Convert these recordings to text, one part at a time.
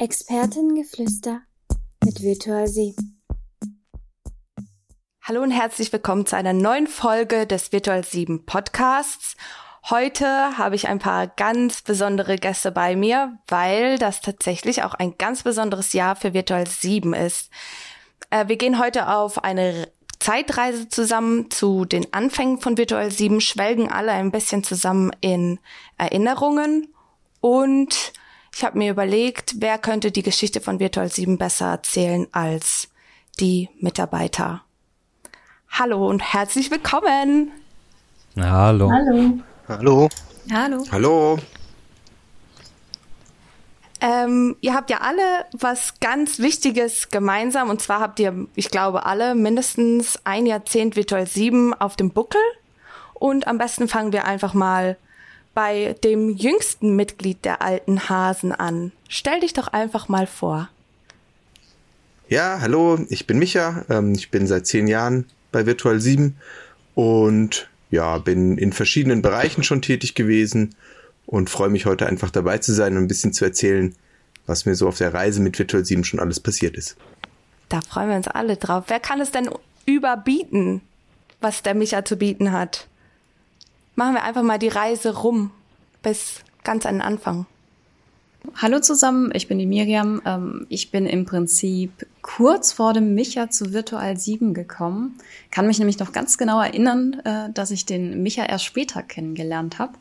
Expertengeflüster mit Virtual. Hallo und herzlich willkommen zu einer neuen Folge des Virtual 7 Podcasts. Heute habe ich ein paar ganz besondere Gäste bei mir, weil das tatsächlich auch ein ganz besonderes Jahr für Virtual 7 ist. Äh, wir gehen heute auf eine Zeitreise zusammen zu den Anfängen von Virtual 7, schwelgen alle ein bisschen zusammen in Erinnerungen und ich habe mir überlegt, wer könnte die Geschichte von Virtual 7 besser erzählen als die Mitarbeiter. Hallo und herzlich willkommen. Hallo. Hallo. Hallo. Hallo. Hallo. Ähm, ihr habt ja alle was ganz Wichtiges gemeinsam und zwar habt ihr, ich glaube, alle mindestens ein Jahrzehnt Virtual 7 auf dem Buckel. Und am besten fangen wir einfach mal bei dem jüngsten Mitglied der alten Hasen an. Stell dich doch einfach mal vor. Ja, hallo, ich bin Micha. Ähm, ich bin seit zehn Jahren bei Virtual 7 und ja, bin in verschiedenen Bereichen schon tätig gewesen und freue mich heute einfach dabei zu sein und ein bisschen zu erzählen, was mir so auf der Reise mit Virtual 7 schon alles passiert ist. Da freuen wir uns alle drauf. Wer kann es denn überbieten, was der Micha zu bieten hat? Machen wir einfach mal die Reise rum bis ganz an den Anfang. Hallo zusammen, ich bin die Miriam. Ähm, ich bin im Prinzip kurz vor dem Micha zu Virtual 7 gekommen. Kann mich nämlich noch ganz genau erinnern, äh, dass ich den Micha erst später kennengelernt habe.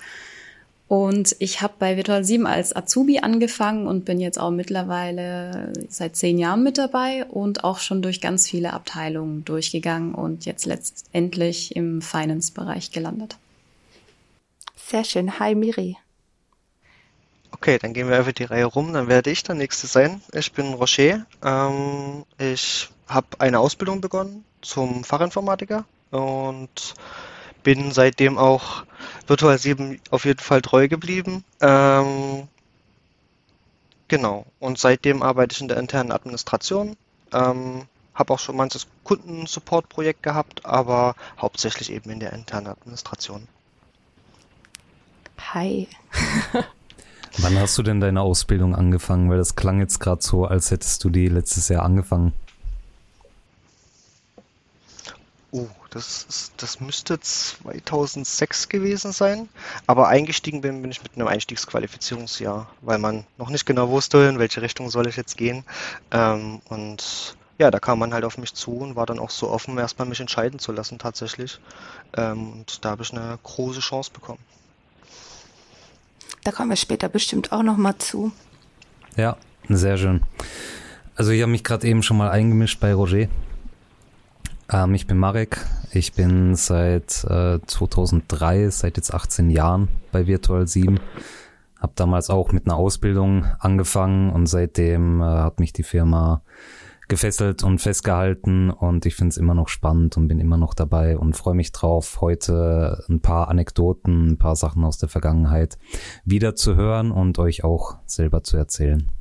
Und ich habe bei Virtual 7 als Azubi angefangen und bin jetzt auch mittlerweile seit zehn Jahren mit dabei und auch schon durch ganz viele Abteilungen durchgegangen und jetzt letztendlich im Finance-Bereich gelandet. Sehr schön. Hi Miri. Okay, dann gehen wir einfach die Reihe rum. Dann werde ich der Nächste sein. Ich bin Rocher. Ähm, ich habe eine Ausbildung begonnen zum Fachinformatiker und bin seitdem auch Virtual 7 auf jeden Fall treu geblieben. Ähm, genau. Und seitdem arbeite ich in der internen Administration. Ähm, habe auch schon manches Kundensupport-Projekt gehabt, aber hauptsächlich eben in der internen Administration. Hi. Wann hast du denn deine Ausbildung angefangen? Weil das klang jetzt gerade so, als hättest du die letztes Jahr angefangen. Oh, das, ist, das müsste 2006 gewesen sein. Aber eingestiegen bin, bin ich mit einem Einstiegsqualifizierungsjahr, weil man noch nicht genau wusste, in welche Richtung soll ich jetzt gehen. Ähm, und ja, da kam man halt auf mich zu und war dann auch so offen, erstmal mich entscheiden zu lassen tatsächlich. Ähm, und da habe ich eine große Chance bekommen. Da kommen wir später bestimmt auch noch mal zu. Ja, sehr schön. Also ich habe mich gerade eben schon mal eingemischt bei Roger. Ähm, ich bin Marek. Ich bin seit äh, 2003, seit jetzt 18 Jahren bei Virtual 7. Hab damals auch mit einer Ausbildung angefangen und seitdem äh, hat mich die Firma gefesselt und festgehalten und ich finde es immer noch spannend und bin immer noch dabei und freue mich drauf, heute ein paar Anekdoten, ein paar Sachen aus der Vergangenheit wieder zu hören und euch auch selber zu erzählen.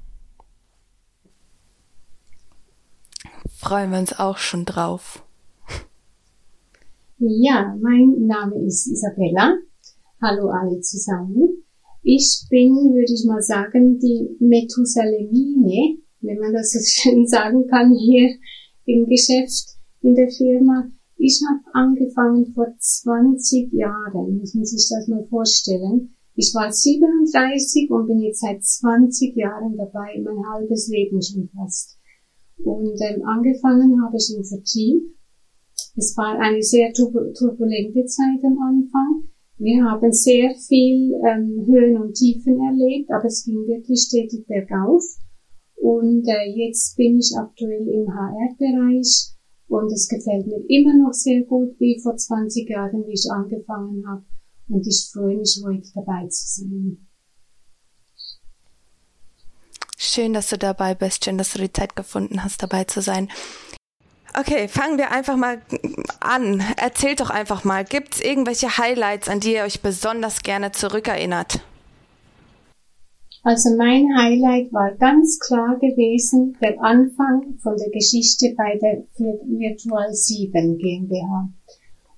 Freuen wir uns auch schon drauf. Ja, mein Name ist Isabella. Hallo alle zusammen. Ich bin, würde ich mal sagen, die Methusalemine wenn man das so schön sagen kann, hier im Geschäft, in der Firma. Ich habe angefangen vor 20 Jahren, muss man sich das mal vorstellen. Ich war 37 und bin jetzt seit 20 Jahren dabei, mein halbes Leben schon fast. Und ähm, angefangen habe ich im Vertrieb. Es war eine sehr turbulente Zeit am Anfang. Wir haben sehr viel ähm, Höhen und Tiefen erlebt, aber es ging wirklich stetig bergauf. Und äh, jetzt bin ich aktuell im HR-Bereich und es gefällt mir immer noch sehr gut wie vor 20 Jahren, wie ich angefangen habe. Und ich freue mich, heute dabei zu sein. Schön, dass du dabei bist. Schön, dass du die Zeit gefunden hast, dabei zu sein. Okay, fangen wir einfach mal an. Erzählt doch einfach mal, gibt es irgendwelche Highlights, an die ihr euch besonders gerne zurückerinnert? Also mein Highlight war ganz klar gewesen der Anfang von der Geschichte bei der Virtual 7 GmbH.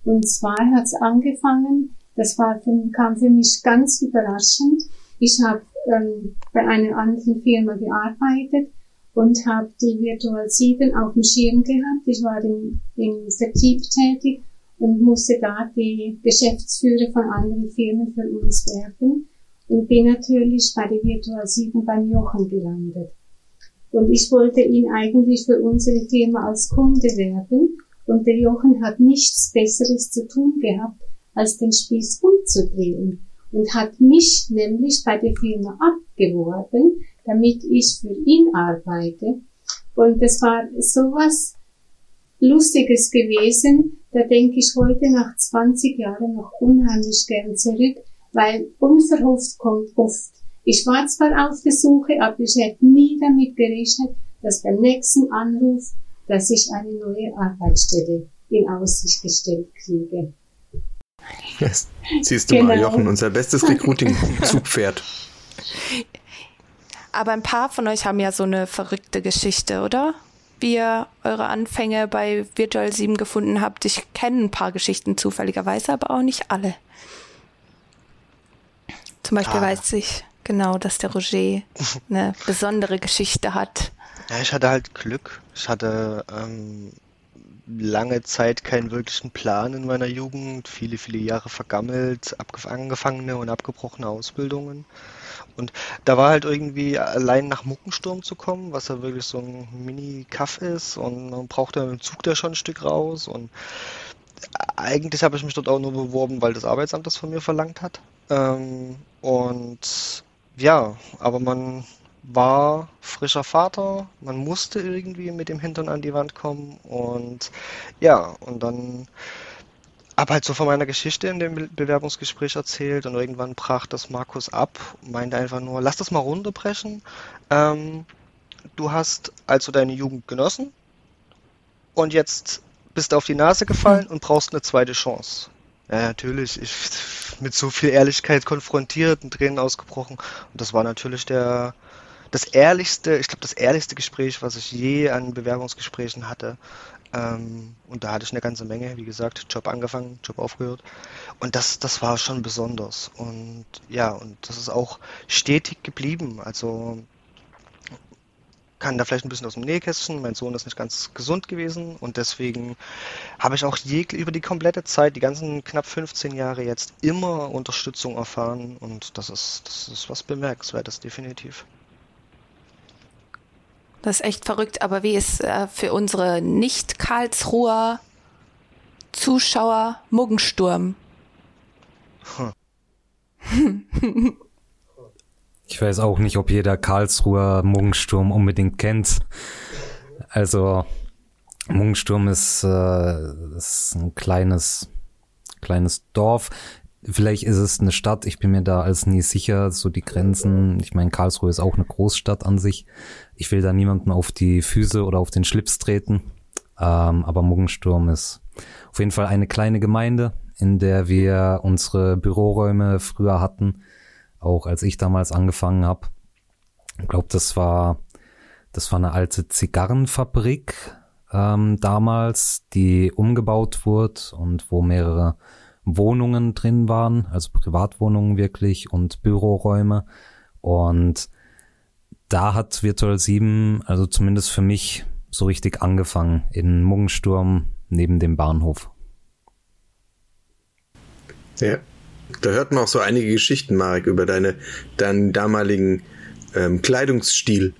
Und zwar hat es angefangen, das war für, kam für mich ganz überraschend. Ich habe ähm, bei einer anderen Firma gearbeitet und habe die Virtual 7 auf dem Schirm gehabt. Ich war im, im Vertrieb tätig und musste da die Geschäftsführer von anderen Firmen für uns werben und bin natürlich bei der Virtual 7 beim Jochen gelandet. Und ich wollte ihn eigentlich für unsere Firma als Kunde werben und der Jochen hat nichts Besseres zu tun gehabt, als den Spieß umzudrehen und hat mich nämlich bei der Firma abgeworben, damit ich für ihn arbeite. Und das war sowas Lustiges gewesen, da denke ich heute nach 20 Jahren noch unheimlich gern zurück, weil unverhofft kommt oft. Ich war zwar auf der Suche, aber ich hätte nie damit gerechnet, dass beim nächsten Anruf, dass ich eine neue Arbeitsstelle in Aussicht gestellt kriege. Yes. Siehst du genau. mal, Jochen, unser bestes Recruiting-Zugpferd. Aber ein paar von euch haben ja so eine verrückte Geschichte, oder? Wie ihr eure Anfänge bei Virtual 7 gefunden habt. Ich kenne ein paar Geschichten zufälligerweise, aber auch nicht alle. Zum Beispiel ah. weiß ich genau, dass der Roger eine besondere Geschichte hat. Ja, ich hatte halt Glück. Ich hatte ähm, lange Zeit keinen wirklichen Plan in meiner Jugend, viele, viele Jahre vergammelt, angefangene und abgebrochene Ausbildungen. Und da war halt irgendwie allein nach Muckensturm zu kommen, was ja wirklich so ein Mini-Kaff ist und man braucht ja einen Zug da schon ein Stück raus und eigentlich habe ich mich dort auch nur beworben, weil das Arbeitsamt das von mir verlangt hat. Ähm, und ja, aber man war frischer Vater, man musste irgendwie mit dem Hintern an die Wand kommen und ja, und dann habe halt so von meiner Geschichte in dem Bewerbungsgespräch erzählt und irgendwann brach das Markus ab, meinte einfach nur, lass das mal runterbrechen. Ähm, du hast also deine Jugend genossen und jetzt bist du auf die Nase gefallen und brauchst eine zweite Chance. Ja, natürlich. Ich mit so viel Ehrlichkeit konfrontiert und Tränen ausgebrochen. Und das war natürlich der, das ehrlichste, ich glaube, das ehrlichste Gespräch, was ich je an Bewerbungsgesprächen hatte. Ähm, und da hatte ich eine ganze Menge, wie gesagt, Job angefangen, Job aufgehört. Und das, das war schon besonders. Und ja, und das ist auch stetig geblieben. Also kann da vielleicht ein bisschen aus dem Nähkästchen. Mein Sohn ist nicht ganz gesund gewesen und deswegen habe ich auch je, über die komplette Zeit, die ganzen knapp 15 Jahre jetzt immer Unterstützung erfahren und das ist, das ist was Bemerkenswertes, definitiv. Das ist echt verrückt, aber wie ist äh, für unsere Nicht-Karlsruher Zuschauer Muggensturm? Hm. ich weiß auch nicht, ob jeder Karlsruher Muggensturm unbedingt kennt. Also Muggensturm ist, äh, ist ein kleines, kleines Dorf. Vielleicht ist es eine Stadt, ich bin mir da als nie sicher, so die Grenzen. Ich meine, Karlsruhe ist auch eine Großstadt an sich. Ich will da niemanden auf die Füße oder auf den Schlips treten. Ähm, aber Muggensturm ist auf jeden Fall eine kleine Gemeinde, in der wir unsere Büroräume früher hatten, auch als ich damals angefangen habe. Ich glaube, das war das war eine alte Zigarrenfabrik ähm, damals, die umgebaut wurde und wo mehrere Wohnungen drin waren, also Privatwohnungen wirklich und Büroräume. Und da hat Virtual 7, also zumindest für mich, so richtig angefangen, in Muggensturm neben dem Bahnhof. Ja, da hört man auch so einige Geschichten, Marek, über deine, deinen damaligen ähm, Kleidungsstil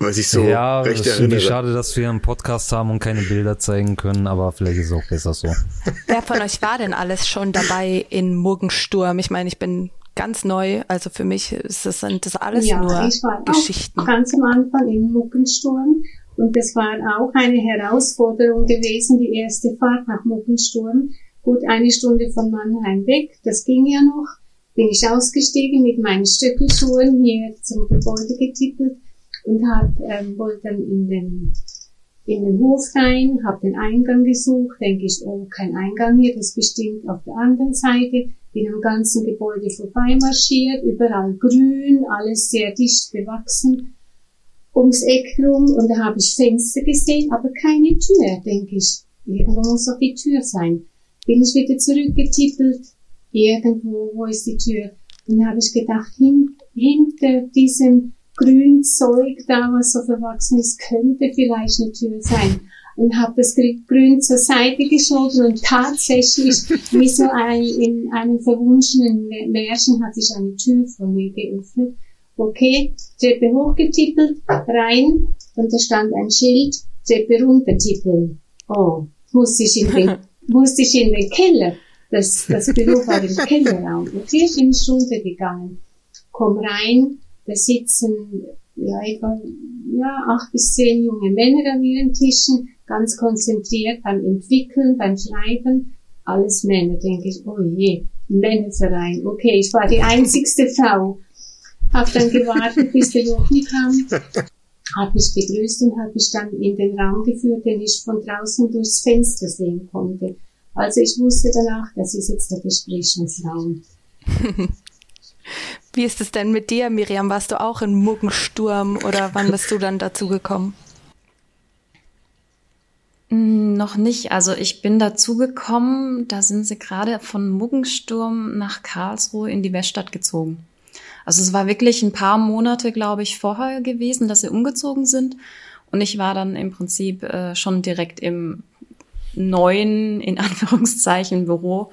was ich so ja, recht ist erinnere. schade, dass wir einen Podcast haben und keine Bilder zeigen können, aber vielleicht ist es auch besser so. Wer von euch war denn alles schon dabei in Muggensturm? Ich meine, ich bin ganz neu, also für mich ist das, sind das alles ja, nur ich war Geschichten. Auch ganz am Anfang in Muggensturm und das war auch eine Herausforderung gewesen, die erste Fahrt nach Muggensturm. Gut eine Stunde von Mannheim weg, das ging ja noch. Bin ich ausgestiegen mit meinen Stöckelschuhen hier zum Gebäude getippelt und hab, ähm, wollte dann in den, in den Hof rein, habe den Eingang gesucht, denke ich, oh, kein Eingang hier, das bestimmt auf der anderen Seite, bin am ganzen Gebäude vorbeimarschiert, überall grün, alles sehr dicht bewachsen, ums Eck rum und da habe ich Fenster gesehen, aber keine Tür, denke ich. Irgendwo muss doch die Tür sein. Bin ich wieder zurückgetippelt, irgendwo, wo ist die Tür? Dann habe ich gedacht, hin, hinter diesem grünen Zeug da, was so verwachsen ist, könnte vielleicht eine Tür sein. Und habe das Grün zur Seite geschoben und tatsächlich, wie so ein, in einem verwunschenen Märchen, hat sich eine Tür vor mir geöffnet. Okay, Treppe hochgetippelt, rein, und da stand ein Schild, Treppe runtertippeln. Oh, musste ich in den, musste ich in den Keller. Das, das Büro war im Kellerraum. Okay, bin ich runtergegangen. Komm rein, da sitzen ja, etwa ja, acht bis zehn junge Männer an ihren Tischen, ganz konzentriert beim Entwickeln, beim Schreiben. Alles Männer, denke ich, oh je, Männerverein. Okay, ich war die einzigste Frau. Hab dann gewartet, bis der Jochen kam, hat mich begrüßt und hat mich dann in den Raum geführt, den ich von draußen durchs Fenster sehen konnte. Also ich wusste danach, das ist jetzt der Besprechungsraum. Wie ist es denn mit dir, Miriam? Warst du auch in Muggensturm oder wann bist du dann dazu gekommen? Mm, noch nicht. Also ich bin dazu gekommen, da sind sie gerade von Muggensturm nach Karlsruhe in die Weststadt gezogen. Also es war wirklich ein paar Monate, glaube ich, vorher gewesen, dass sie umgezogen sind. Und ich war dann im Prinzip äh, schon direkt im neuen, in Anführungszeichen, Büro,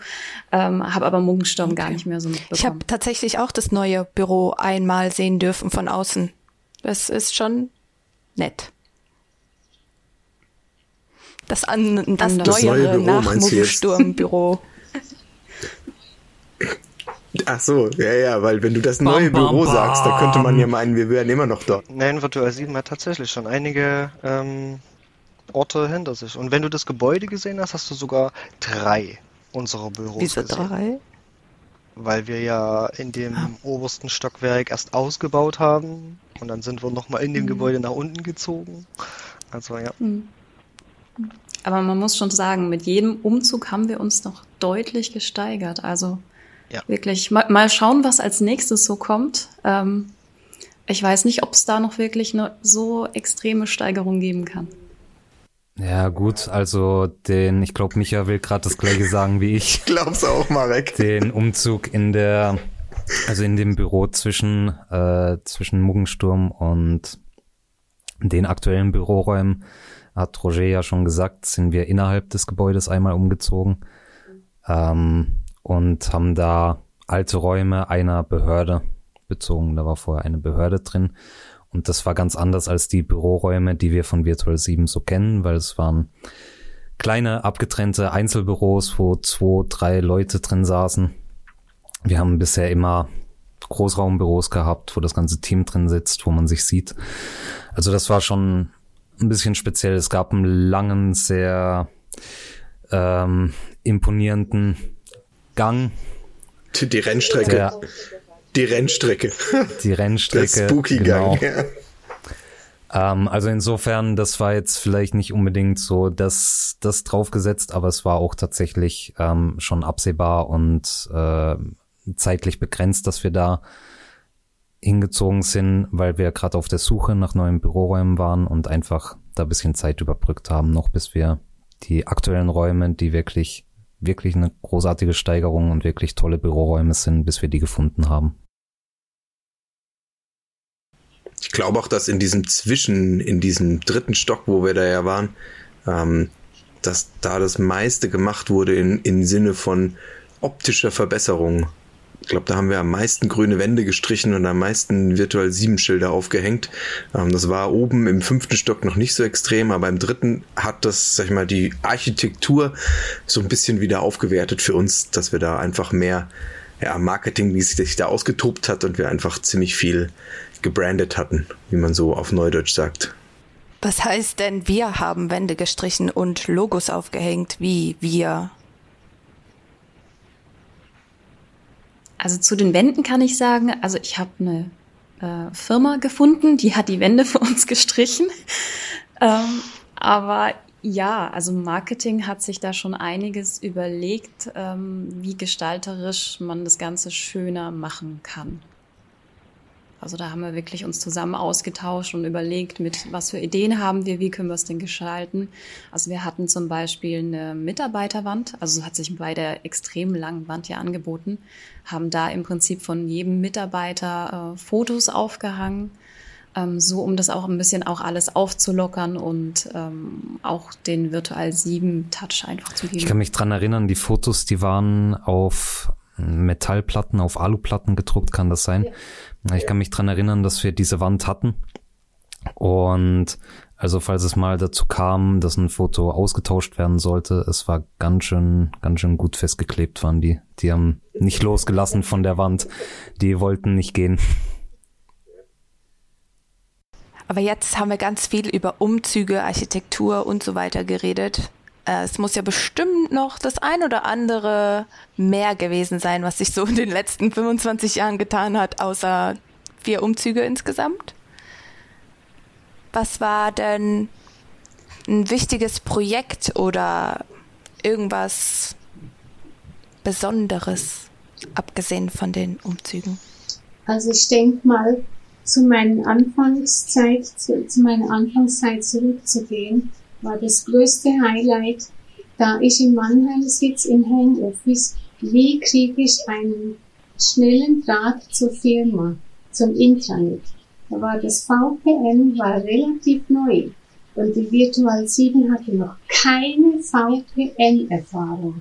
ähm, habe aber Muggensturm okay. gar nicht mehr so mitbekommen. Ich habe tatsächlich auch das neue Büro einmal sehen dürfen von außen. Das ist schon nett. Das, an, das, das neuere neue nach Muggensturm-Büro. Ach so, ja, ja, weil wenn du das neue bam, Büro bam, sagst, da könnte man ja meinen, wir wären immer noch dort. Nein, Virtual 7 hat tatsächlich schon einige ähm, Orte hinter sich. Und wenn du das Gebäude gesehen hast, hast du sogar drei unserer Büros Wieso gesehen. drei? Weil wir ja in dem ah. obersten Stockwerk erst ausgebaut haben und dann sind wir nochmal in dem mhm. Gebäude nach unten gezogen. Also ja. Mhm. Aber man muss schon sagen, mit jedem Umzug haben wir uns noch deutlich gesteigert. Also ja. wirklich, mal, mal, schauen, was als nächstes so kommt. Ähm, ich weiß nicht, ob es da noch wirklich eine so extreme Steigerung geben kann. Ja, gut, also den, ich glaube, Micha will gerade das gleiche sagen wie ich. Ich glaub's auch, Marek. Den Umzug in der, also in dem Büro zwischen, äh, zwischen Muggensturm und den aktuellen Büroräumen, hat Roger ja schon gesagt, sind wir innerhalb des Gebäudes einmal umgezogen ähm, und haben da alte Räume einer Behörde bezogen. Da war vorher eine Behörde drin und das war ganz anders als die Büroräume, die wir von Virtual 7 so kennen, weil es waren kleine, abgetrennte Einzelbüros, wo zwei, drei Leute drin saßen. Wir haben bisher immer Großraumbüros gehabt, wo das ganze Team drin sitzt, wo man sich sieht. Also das war schon ein bisschen speziell. Es gab einen langen, sehr ähm, imponierenden Gang. Die Rennstrecke. Der, die Rennstrecke. Die Rennstrecke. Der Spooky genau. Gang. Ja. Ähm, also insofern, das war jetzt vielleicht nicht unbedingt so das, das draufgesetzt, aber es war auch tatsächlich ähm, schon absehbar und äh, zeitlich begrenzt, dass wir da hingezogen sind, weil wir gerade auf der Suche nach neuen Büroräumen waren und einfach da ein bisschen Zeit überbrückt haben, noch bis wir die aktuellen Räume, die wirklich, wirklich eine großartige Steigerung und wirklich tolle Büroräume sind, bis wir die gefunden haben. Ich glaube auch, dass in diesem Zwischen, in diesem dritten Stock, wo wir da ja waren, ähm, dass da das meiste gemacht wurde in, im Sinne von optischer Verbesserung. Ich glaube, da haben wir am meisten grüne Wände gestrichen und am meisten virtuell sieben Schilder aufgehängt. Ähm, das war oben im fünften Stock noch nicht so extrem, aber im dritten hat das, sag ich mal, die Architektur so ein bisschen wieder aufgewertet für uns, dass wir da einfach mehr ja, Marketing, wie sich da ausgetobt hat und wir einfach ziemlich viel gebrandet hatten, wie man so auf Neudeutsch sagt. Was heißt denn, wir haben Wände gestrichen und Logos aufgehängt? Wie wir? Also zu den Wänden kann ich sagen, also ich habe eine äh, Firma gefunden, die hat die Wände für uns gestrichen. ähm, aber ja, also Marketing hat sich da schon einiges überlegt, ähm, wie gestalterisch man das Ganze schöner machen kann. Also da haben wir wirklich uns zusammen ausgetauscht und überlegt, mit was für Ideen haben wir, wie können wir es denn gestalten. Also wir hatten zum Beispiel eine Mitarbeiterwand, also hat sich bei der extrem langen Wand ja angeboten, haben da im Prinzip von jedem Mitarbeiter äh, Fotos aufgehangen, ähm, so um das auch ein bisschen auch alles aufzulockern und ähm, auch den Virtual 7 Touch einfach zu geben. Ich kann mich dran erinnern, die Fotos, die waren auf Metallplatten, auf Aluplatten gedruckt, kann das sein? Ja. Ich kann mich dran erinnern, dass wir diese Wand hatten. Und also falls es mal dazu kam, dass ein Foto ausgetauscht werden sollte, es war ganz schön, ganz schön gut festgeklebt waren die. Die haben nicht losgelassen von der Wand. Die wollten nicht gehen. Aber jetzt haben wir ganz viel über Umzüge, Architektur und so weiter geredet. Äh, es muss ja bestimmt noch das ein oder andere mehr gewesen sein, was sich so in den letzten 25 Jahren getan hat, außer vier Umzüge insgesamt. Was war denn ein wichtiges Projekt oder irgendwas Besonderes, abgesehen von den Umzügen? Also ich denke mal, zu meiner Anfangszeit, zu, zu meiner Anfangszeit zurückzugehen, war das größte Highlight, da ich in Mannheim sitze im Homeoffice, wie kriege ich einen schnellen Draht zur Firma, zum Intranet. Da war das VPN war relativ neu und die Virtual 7 hatte noch keine VPN-Erfahrung.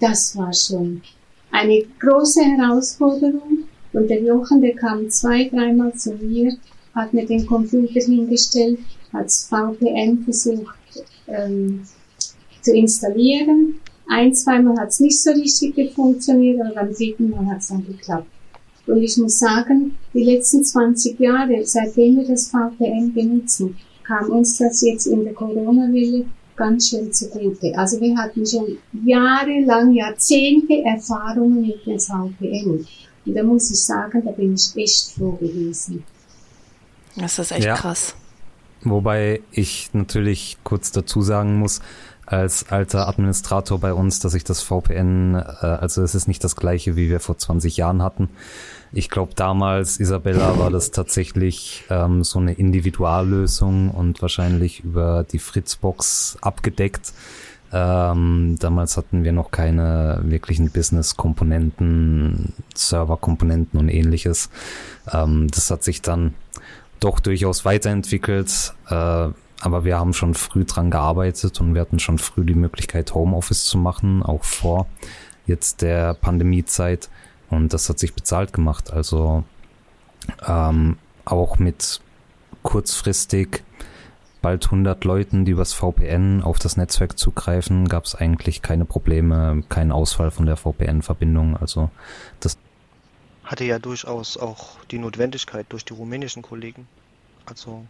Das war schon eine große Herausforderung und der Jochen, der kam zwei, dreimal zu mir, hat mir den Computer hingestellt, hat VPN versucht ähm, zu installieren. Ein, zweimal hat es nicht so richtig funktioniert, aber beim dritten Mal hat es dann geklappt. Und ich muss sagen, die letzten 20 Jahre, seitdem wir das VPN benutzen, kam uns das jetzt in der Corona-Welle ganz schön zugute. Also wir hatten schon jahrelang, Jahrzehnte Erfahrungen mit dem VPN. Und da muss ich sagen, da bin ich echt froh gewesen. Das ist echt ja. krass. Wobei ich natürlich kurz dazu sagen muss, als alter Administrator bei uns, dass ich das VPN, äh, also es ist nicht das gleiche, wie wir vor 20 Jahren hatten. Ich glaube, damals, Isabella, war das tatsächlich ähm, so eine Individuallösung und wahrscheinlich über die Fritzbox abgedeckt. Ähm, damals hatten wir noch keine wirklichen Business-Komponenten, Server-Komponenten und ähnliches. Ähm, das hat sich dann doch durchaus weiterentwickelt. Äh, aber wir haben schon früh dran gearbeitet und wir hatten schon früh die Möglichkeit, Homeoffice zu machen, auch vor jetzt der Pandemiezeit. Und das hat sich bezahlt gemacht. Also ähm, auch mit kurzfristig bald 100 Leuten, die übers VPN auf das Netzwerk zugreifen, gab es eigentlich keine Probleme, keinen Ausfall von der VPN-Verbindung. Also das hatte ja durchaus auch die Notwendigkeit durch die rumänischen Kollegen. Also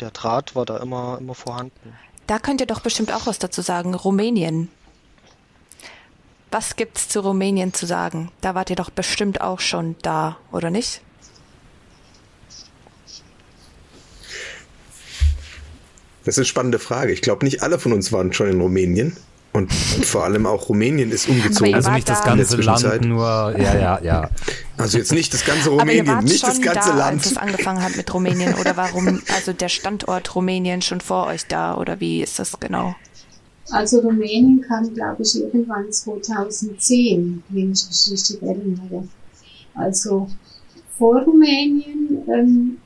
der Draht war da immer, immer vorhanden. Da könnt ihr doch bestimmt auch was dazu sagen. Rumänien. Was gibt's zu Rumänien zu sagen? Da wart ihr doch bestimmt auch schon da, oder nicht? Das ist eine spannende Frage. Ich glaube, nicht alle von uns waren schon in Rumänien. Und, und vor allem auch Rumänien ist umgezogen. Also nicht das ganze Land, nur, ja, ja, ja. Also jetzt nicht das ganze Rumänien, nicht das ganze da, Land. Als es angefangen hat mit Rumänien oder warum, also der Standort Rumänien schon vor euch da oder wie ist das genau? Also Rumänien kam, glaube ich, irgendwann 2010, wenn ich mich richtig erinnere. Also vor Rumänien ähm,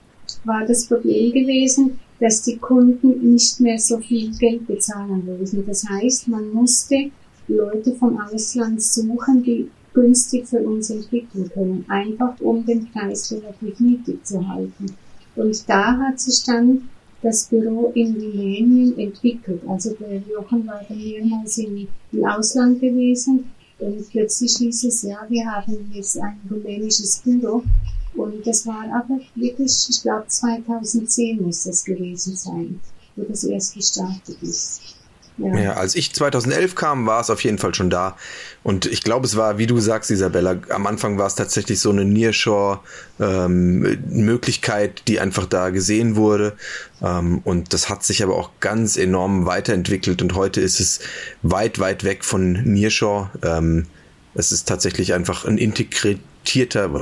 war das Problem gewesen, dass die Kunden nicht mehr so viel Geld bezahlen würden. Das heißt, man musste Leute vom Ausland suchen, die günstig für uns entwickeln können, einfach um den Preis relativ niedrig zu halten. Und da hat sich dann das Büro in Rumänien entwickelt. Also der Jochen war dann mehrmals im Ausland gewesen und plötzlich hieß es, ja, wir haben jetzt ein rumänisches Büro und das war aber wirklich, ich glaube 2010 muss das gewesen sein, wo das erst gestartet ist. Ja. ja, als ich 2011 kam, war es auf jeden Fall schon da. Und ich glaube, es war, wie du sagst, Isabella, am Anfang war es tatsächlich so eine Nearshore-Möglichkeit, ähm, die einfach da gesehen wurde. Ähm, und das hat sich aber auch ganz enorm weiterentwickelt. Und heute ist es weit, weit weg von Nearshore. Ähm, es ist tatsächlich einfach ein integrierter,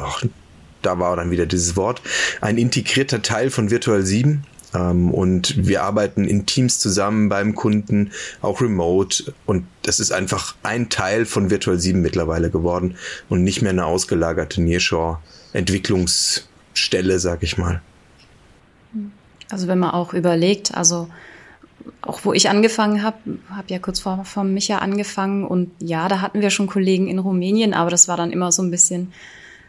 da war dann wieder dieses Wort, ein integrierter Teil von Virtual 7. Ähm, und wir arbeiten in Teams zusammen beim Kunden, auch remote. Und das ist einfach ein Teil von Virtual 7 mittlerweile geworden und nicht mehr eine ausgelagerte Nearshore-Entwicklungsstelle, sag ich mal. Also wenn man auch überlegt, also auch wo ich angefangen habe, habe ja kurz vor, vor Micha angefangen und ja, da hatten wir schon Kollegen in Rumänien, aber das war dann immer so ein bisschen,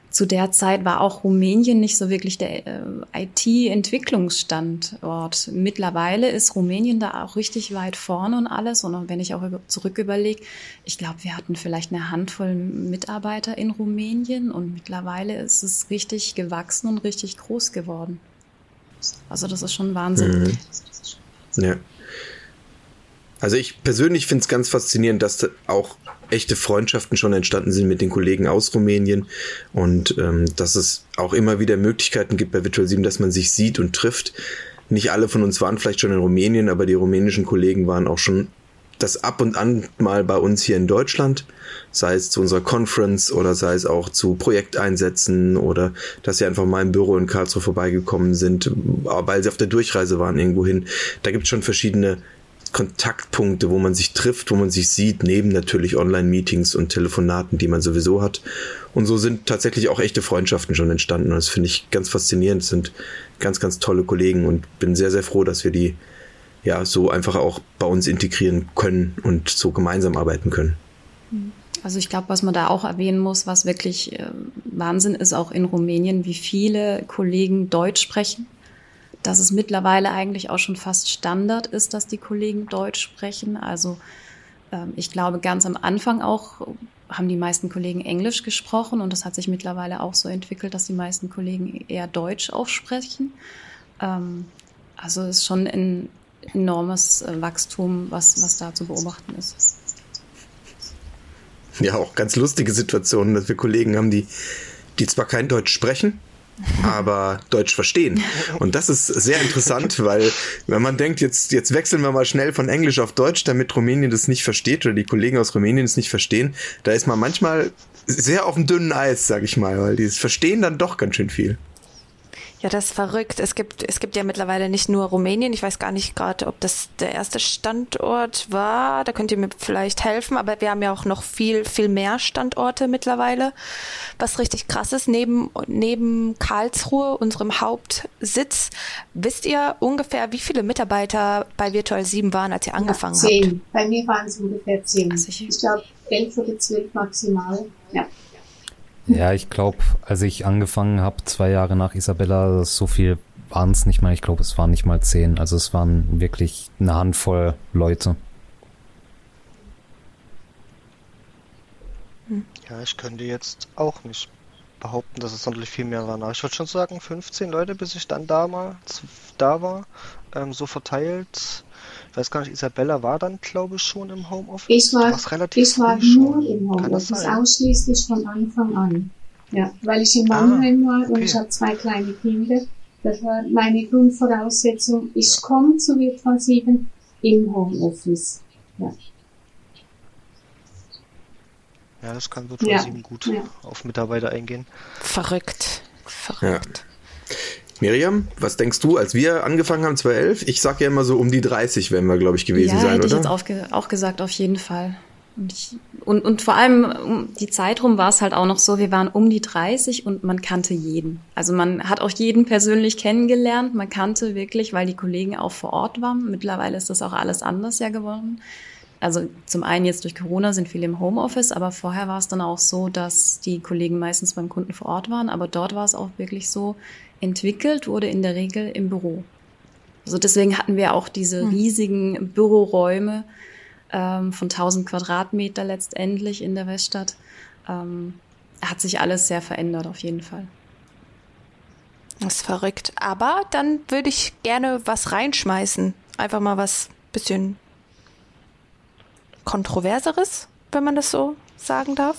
zu der Zeit war auch Rumänien nicht so wirklich der äh, IT-Entwicklungsstandort. Mittlerweile ist Rumänien da auch richtig weit vorne und alles. Und wenn ich auch zurück überlege, ich glaube, wir hatten vielleicht eine Handvoll Mitarbeiter in Rumänien und mittlerweile ist es richtig gewachsen und richtig groß geworden. Also das ist schon Wahnsinn. Mhm. Ja. Also ich persönlich finde es ganz faszinierend, dass auch echte Freundschaften schon entstanden sind mit den Kollegen aus Rumänien und ähm, dass es auch immer wieder Möglichkeiten gibt bei Virtual 7, dass man sich sieht und trifft. Nicht alle von uns waren vielleicht schon in Rumänien, aber die rumänischen Kollegen waren auch schon das ab und an mal bei uns hier in Deutschland, sei es zu unserer Conference oder sei es auch zu Projekteinsätzen oder dass sie einfach mal im Büro in Karlsruhe vorbeigekommen sind, weil sie auf der Durchreise waren irgendwohin. Da gibt es schon verschiedene Kontaktpunkte, wo man sich trifft, wo man sich sieht, neben natürlich Online-Meetings und Telefonaten, die man sowieso hat. Und so sind tatsächlich auch echte Freundschaften schon entstanden. Und das finde ich ganz faszinierend. Das sind ganz, ganz tolle Kollegen und bin sehr, sehr froh, dass wir die ja so einfach auch bei uns integrieren können und so gemeinsam arbeiten können. Also ich glaube, was man da auch erwähnen muss, was wirklich äh, Wahnsinn ist, auch in Rumänien, wie viele Kollegen Deutsch sprechen dass es mittlerweile eigentlich auch schon fast Standard ist, dass die Kollegen Deutsch sprechen. Also ähm, ich glaube, ganz am Anfang auch haben die meisten Kollegen Englisch gesprochen und das hat sich mittlerweile auch so entwickelt, dass die meisten Kollegen eher Deutsch aufsprechen. Ähm, also es ist schon ein enormes äh, Wachstum, was, was da zu beobachten ist. Ja, auch ganz lustige Situationen, dass wir Kollegen haben, die, die zwar kein Deutsch sprechen, aber Deutsch verstehen. Und das ist sehr interessant, weil wenn man denkt, jetzt, jetzt wechseln wir mal schnell von Englisch auf Deutsch, damit Rumänien das nicht versteht oder die Kollegen aus Rumänien es nicht verstehen, da ist man manchmal sehr auf dem dünnen Eis, sag ich mal, weil die verstehen dann doch ganz schön viel. Ja, das ist verrückt. Es gibt, es gibt ja mittlerweile nicht nur Rumänien. Ich weiß gar nicht gerade, ob das der erste Standort war. Da könnt ihr mir vielleicht helfen. Aber wir haben ja auch noch viel, viel mehr Standorte mittlerweile. Was richtig krass ist, neben, neben Karlsruhe, unserem Hauptsitz, wisst ihr ungefähr, wie viele Mitarbeiter bei Virtual 7 waren, als ihr angefangen ja, zehn. habt? Bei mir waren es ungefähr zehn. Also ich, ich glaube, elf oder zwölf maximal. Ja. Ja, ich glaube, als ich angefangen habe, zwei Jahre nach Isabella, so viel waren es nicht mal. Ich glaube, es waren nicht mal zehn. Also es waren wirklich eine Handvoll Leute. Ja, ich könnte jetzt auch nicht behaupten, dass es sonderlich viel mehr waren. Aber ich würde schon sagen, 15 Leute, bis ich dann da mal da war, ähm, so verteilt. Ich weiß gar nicht, Isabella war dann, glaube ich, schon im Homeoffice. Ich war, ich war nur im Homeoffice, ausschließlich von Anfang an. Ja, weil ich in Mannheim ah, war okay. und ich habe zwei kleine Kinder. Das war meine Grundvoraussetzung. Ich ja. komme zu Virtual 7 im Homeoffice. Ja. Ja, das kann Virtual ja. 7 gut ja. auf Mitarbeiter eingehen. Verrückt. Verrückt. Miriam, was denkst du, als wir angefangen haben, 2011? Ich sag ja immer so um die 30 werden wir, glaube ich, gewesen ja, sein, hätte oder? Ja, ich jetzt auch gesagt, auf jeden Fall. Und, ich, und, und vor allem um die Zeit rum war es halt auch noch so, wir waren um die 30 und man kannte jeden. Also man hat auch jeden persönlich kennengelernt, man kannte wirklich, weil die Kollegen auch vor Ort waren. Mittlerweile ist das auch alles anders ja geworden. Also zum einen jetzt durch Corona sind viele im Homeoffice, aber vorher war es dann auch so, dass die Kollegen meistens beim Kunden vor Ort waren. Aber dort war es auch wirklich so, entwickelt wurde in der Regel im Büro. Also deswegen hatten wir auch diese hm. riesigen Büroräume ähm, von 1000 Quadratmeter letztendlich in der Weststadt. Ähm, hat sich alles sehr verändert auf jeden Fall. Das ist verrückt. Aber dann würde ich gerne was reinschmeißen. Einfach mal was bisschen kontroverseres, wenn man das so sagen darf.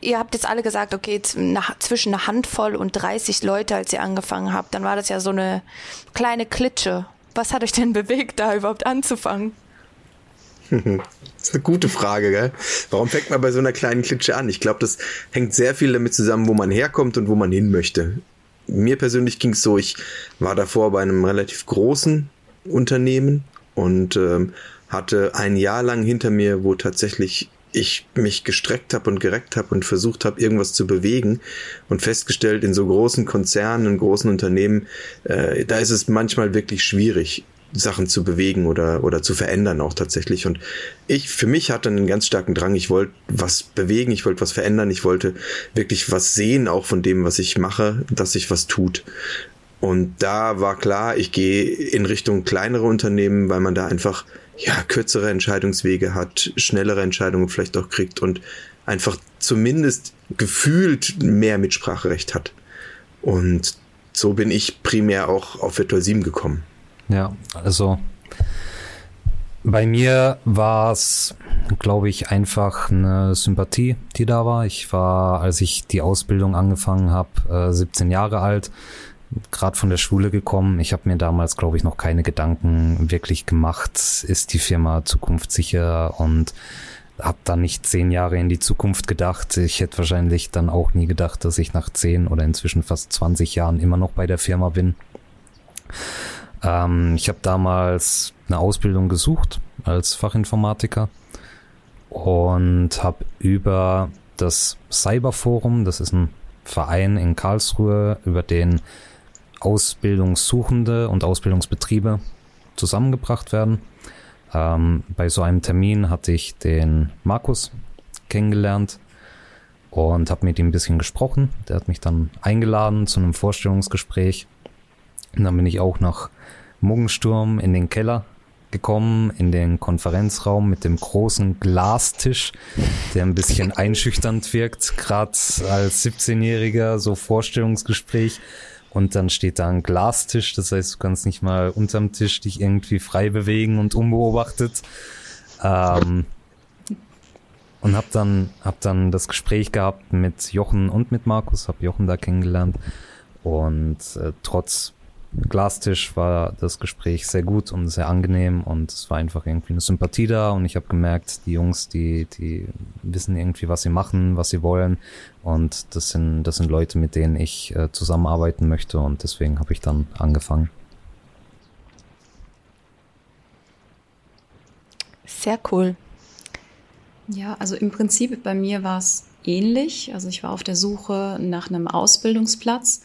Ihr habt jetzt alle gesagt, okay, zwischen einer Handvoll und 30 Leute, als ihr angefangen habt, dann war das ja so eine kleine Klitsche. Was hat euch denn bewegt, da überhaupt anzufangen? Das ist eine gute Frage, gell? Warum fängt man bei so einer kleinen Klitsche an? Ich glaube, das hängt sehr viel damit zusammen, wo man herkommt und wo man hin möchte. Mir persönlich ging es so, ich war davor bei einem relativ großen Unternehmen und ähm, hatte ein Jahr lang hinter mir, wo tatsächlich ich mich gestreckt habe und gereckt habe und versucht habe, irgendwas zu bewegen und festgestellt, in so großen Konzernen, in großen Unternehmen, äh, da ist es manchmal wirklich schwierig, Sachen zu bewegen oder, oder zu verändern auch tatsächlich. Und ich, für mich hatte einen ganz starken Drang. Ich wollte was bewegen, ich wollte was verändern, ich wollte wirklich was sehen, auch von dem, was ich mache, dass sich was tut. Und da war klar, ich gehe in Richtung kleinere Unternehmen, weil man da einfach ja kürzere Entscheidungswege hat, schnellere Entscheidungen vielleicht auch kriegt und einfach zumindest gefühlt mehr Mitspracherecht hat. Und so bin ich primär auch auf Virtual 7 gekommen. Ja, also bei mir war es, glaube ich, einfach eine Sympathie, die da war. Ich war, als ich die Ausbildung angefangen habe, 17 Jahre alt, gerade von der Schule gekommen. Ich habe mir damals, glaube ich, noch keine Gedanken wirklich gemacht, ist die Firma zukunftssicher und habe dann nicht zehn Jahre in die Zukunft gedacht. Ich hätte wahrscheinlich dann auch nie gedacht, dass ich nach zehn oder inzwischen fast 20 Jahren immer noch bei der Firma bin. Ähm, ich habe damals eine Ausbildung gesucht als Fachinformatiker und habe über das Cyberforum, das ist ein Verein in Karlsruhe, über den Ausbildungssuchende und Ausbildungsbetriebe zusammengebracht werden. Ähm, bei so einem Termin hatte ich den Markus kennengelernt und habe mit ihm ein bisschen gesprochen. Der hat mich dann eingeladen zu einem Vorstellungsgespräch. Und dann bin ich auch nach Muggensturm in den Keller gekommen, in den Konferenzraum mit dem großen Glastisch, der ein bisschen einschüchternd wirkt, gerade als 17-Jähriger, so Vorstellungsgespräch. Und dann steht da ein Glastisch, das heißt, du kannst nicht mal unterm Tisch dich irgendwie frei bewegen und unbeobachtet. Ähm, und hab dann, hab dann das Gespräch gehabt mit Jochen und mit Markus, hab Jochen da kennengelernt. Und äh, trotz Glastisch war das Gespräch sehr gut und sehr angenehm und es war einfach irgendwie eine Sympathie da und ich habe gemerkt, die Jungs, die, die wissen irgendwie, was sie machen, was sie wollen und das sind, das sind Leute, mit denen ich äh, zusammenarbeiten möchte und deswegen habe ich dann angefangen. Sehr cool. Ja, also im Prinzip bei mir war es ähnlich. Also ich war auf der Suche nach einem Ausbildungsplatz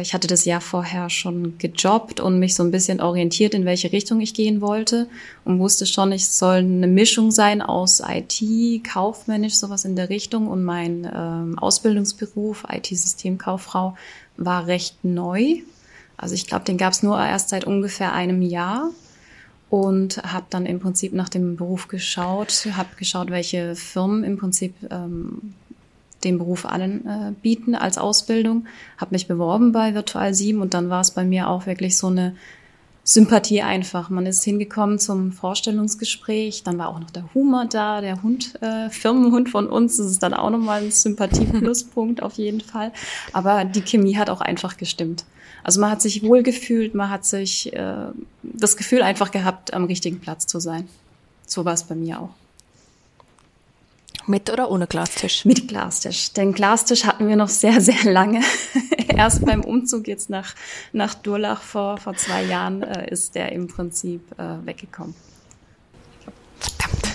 ich hatte das Jahr vorher schon gejobbt und mich so ein bisschen orientiert, in welche Richtung ich gehen wollte und wusste schon, ich soll eine Mischung sein aus IT, kaufmännisch, sowas in der Richtung und mein ähm, Ausbildungsberuf, IT-Systemkauffrau, war recht neu. Also ich glaube, den gab es nur erst seit ungefähr einem Jahr und habe dann im Prinzip nach dem Beruf geschaut, habe geschaut, welche Firmen im Prinzip ähm, den Beruf allen äh, bieten als Ausbildung. Habe mich beworben bei Virtual 7 und dann war es bei mir auch wirklich so eine Sympathie einfach. Man ist hingekommen zum Vorstellungsgespräch, dann war auch noch der Humor da, der Hund, äh, Firmenhund von uns. Das ist dann auch nochmal ein Sympathie-Pluspunkt auf jeden Fall. Aber die Chemie hat auch einfach gestimmt. Also man hat sich wohlgefühlt, man hat sich äh, das Gefühl einfach gehabt, am richtigen Platz zu sein. So war es bei mir auch. Mit oder ohne Glastisch? Mit Glastisch. Den Glastisch hatten wir noch sehr, sehr lange. Erst beim Umzug jetzt nach, nach Durlach vor, vor zwei Jahren äh, ist der im Prinzip äh, weggekommen. Verdammt.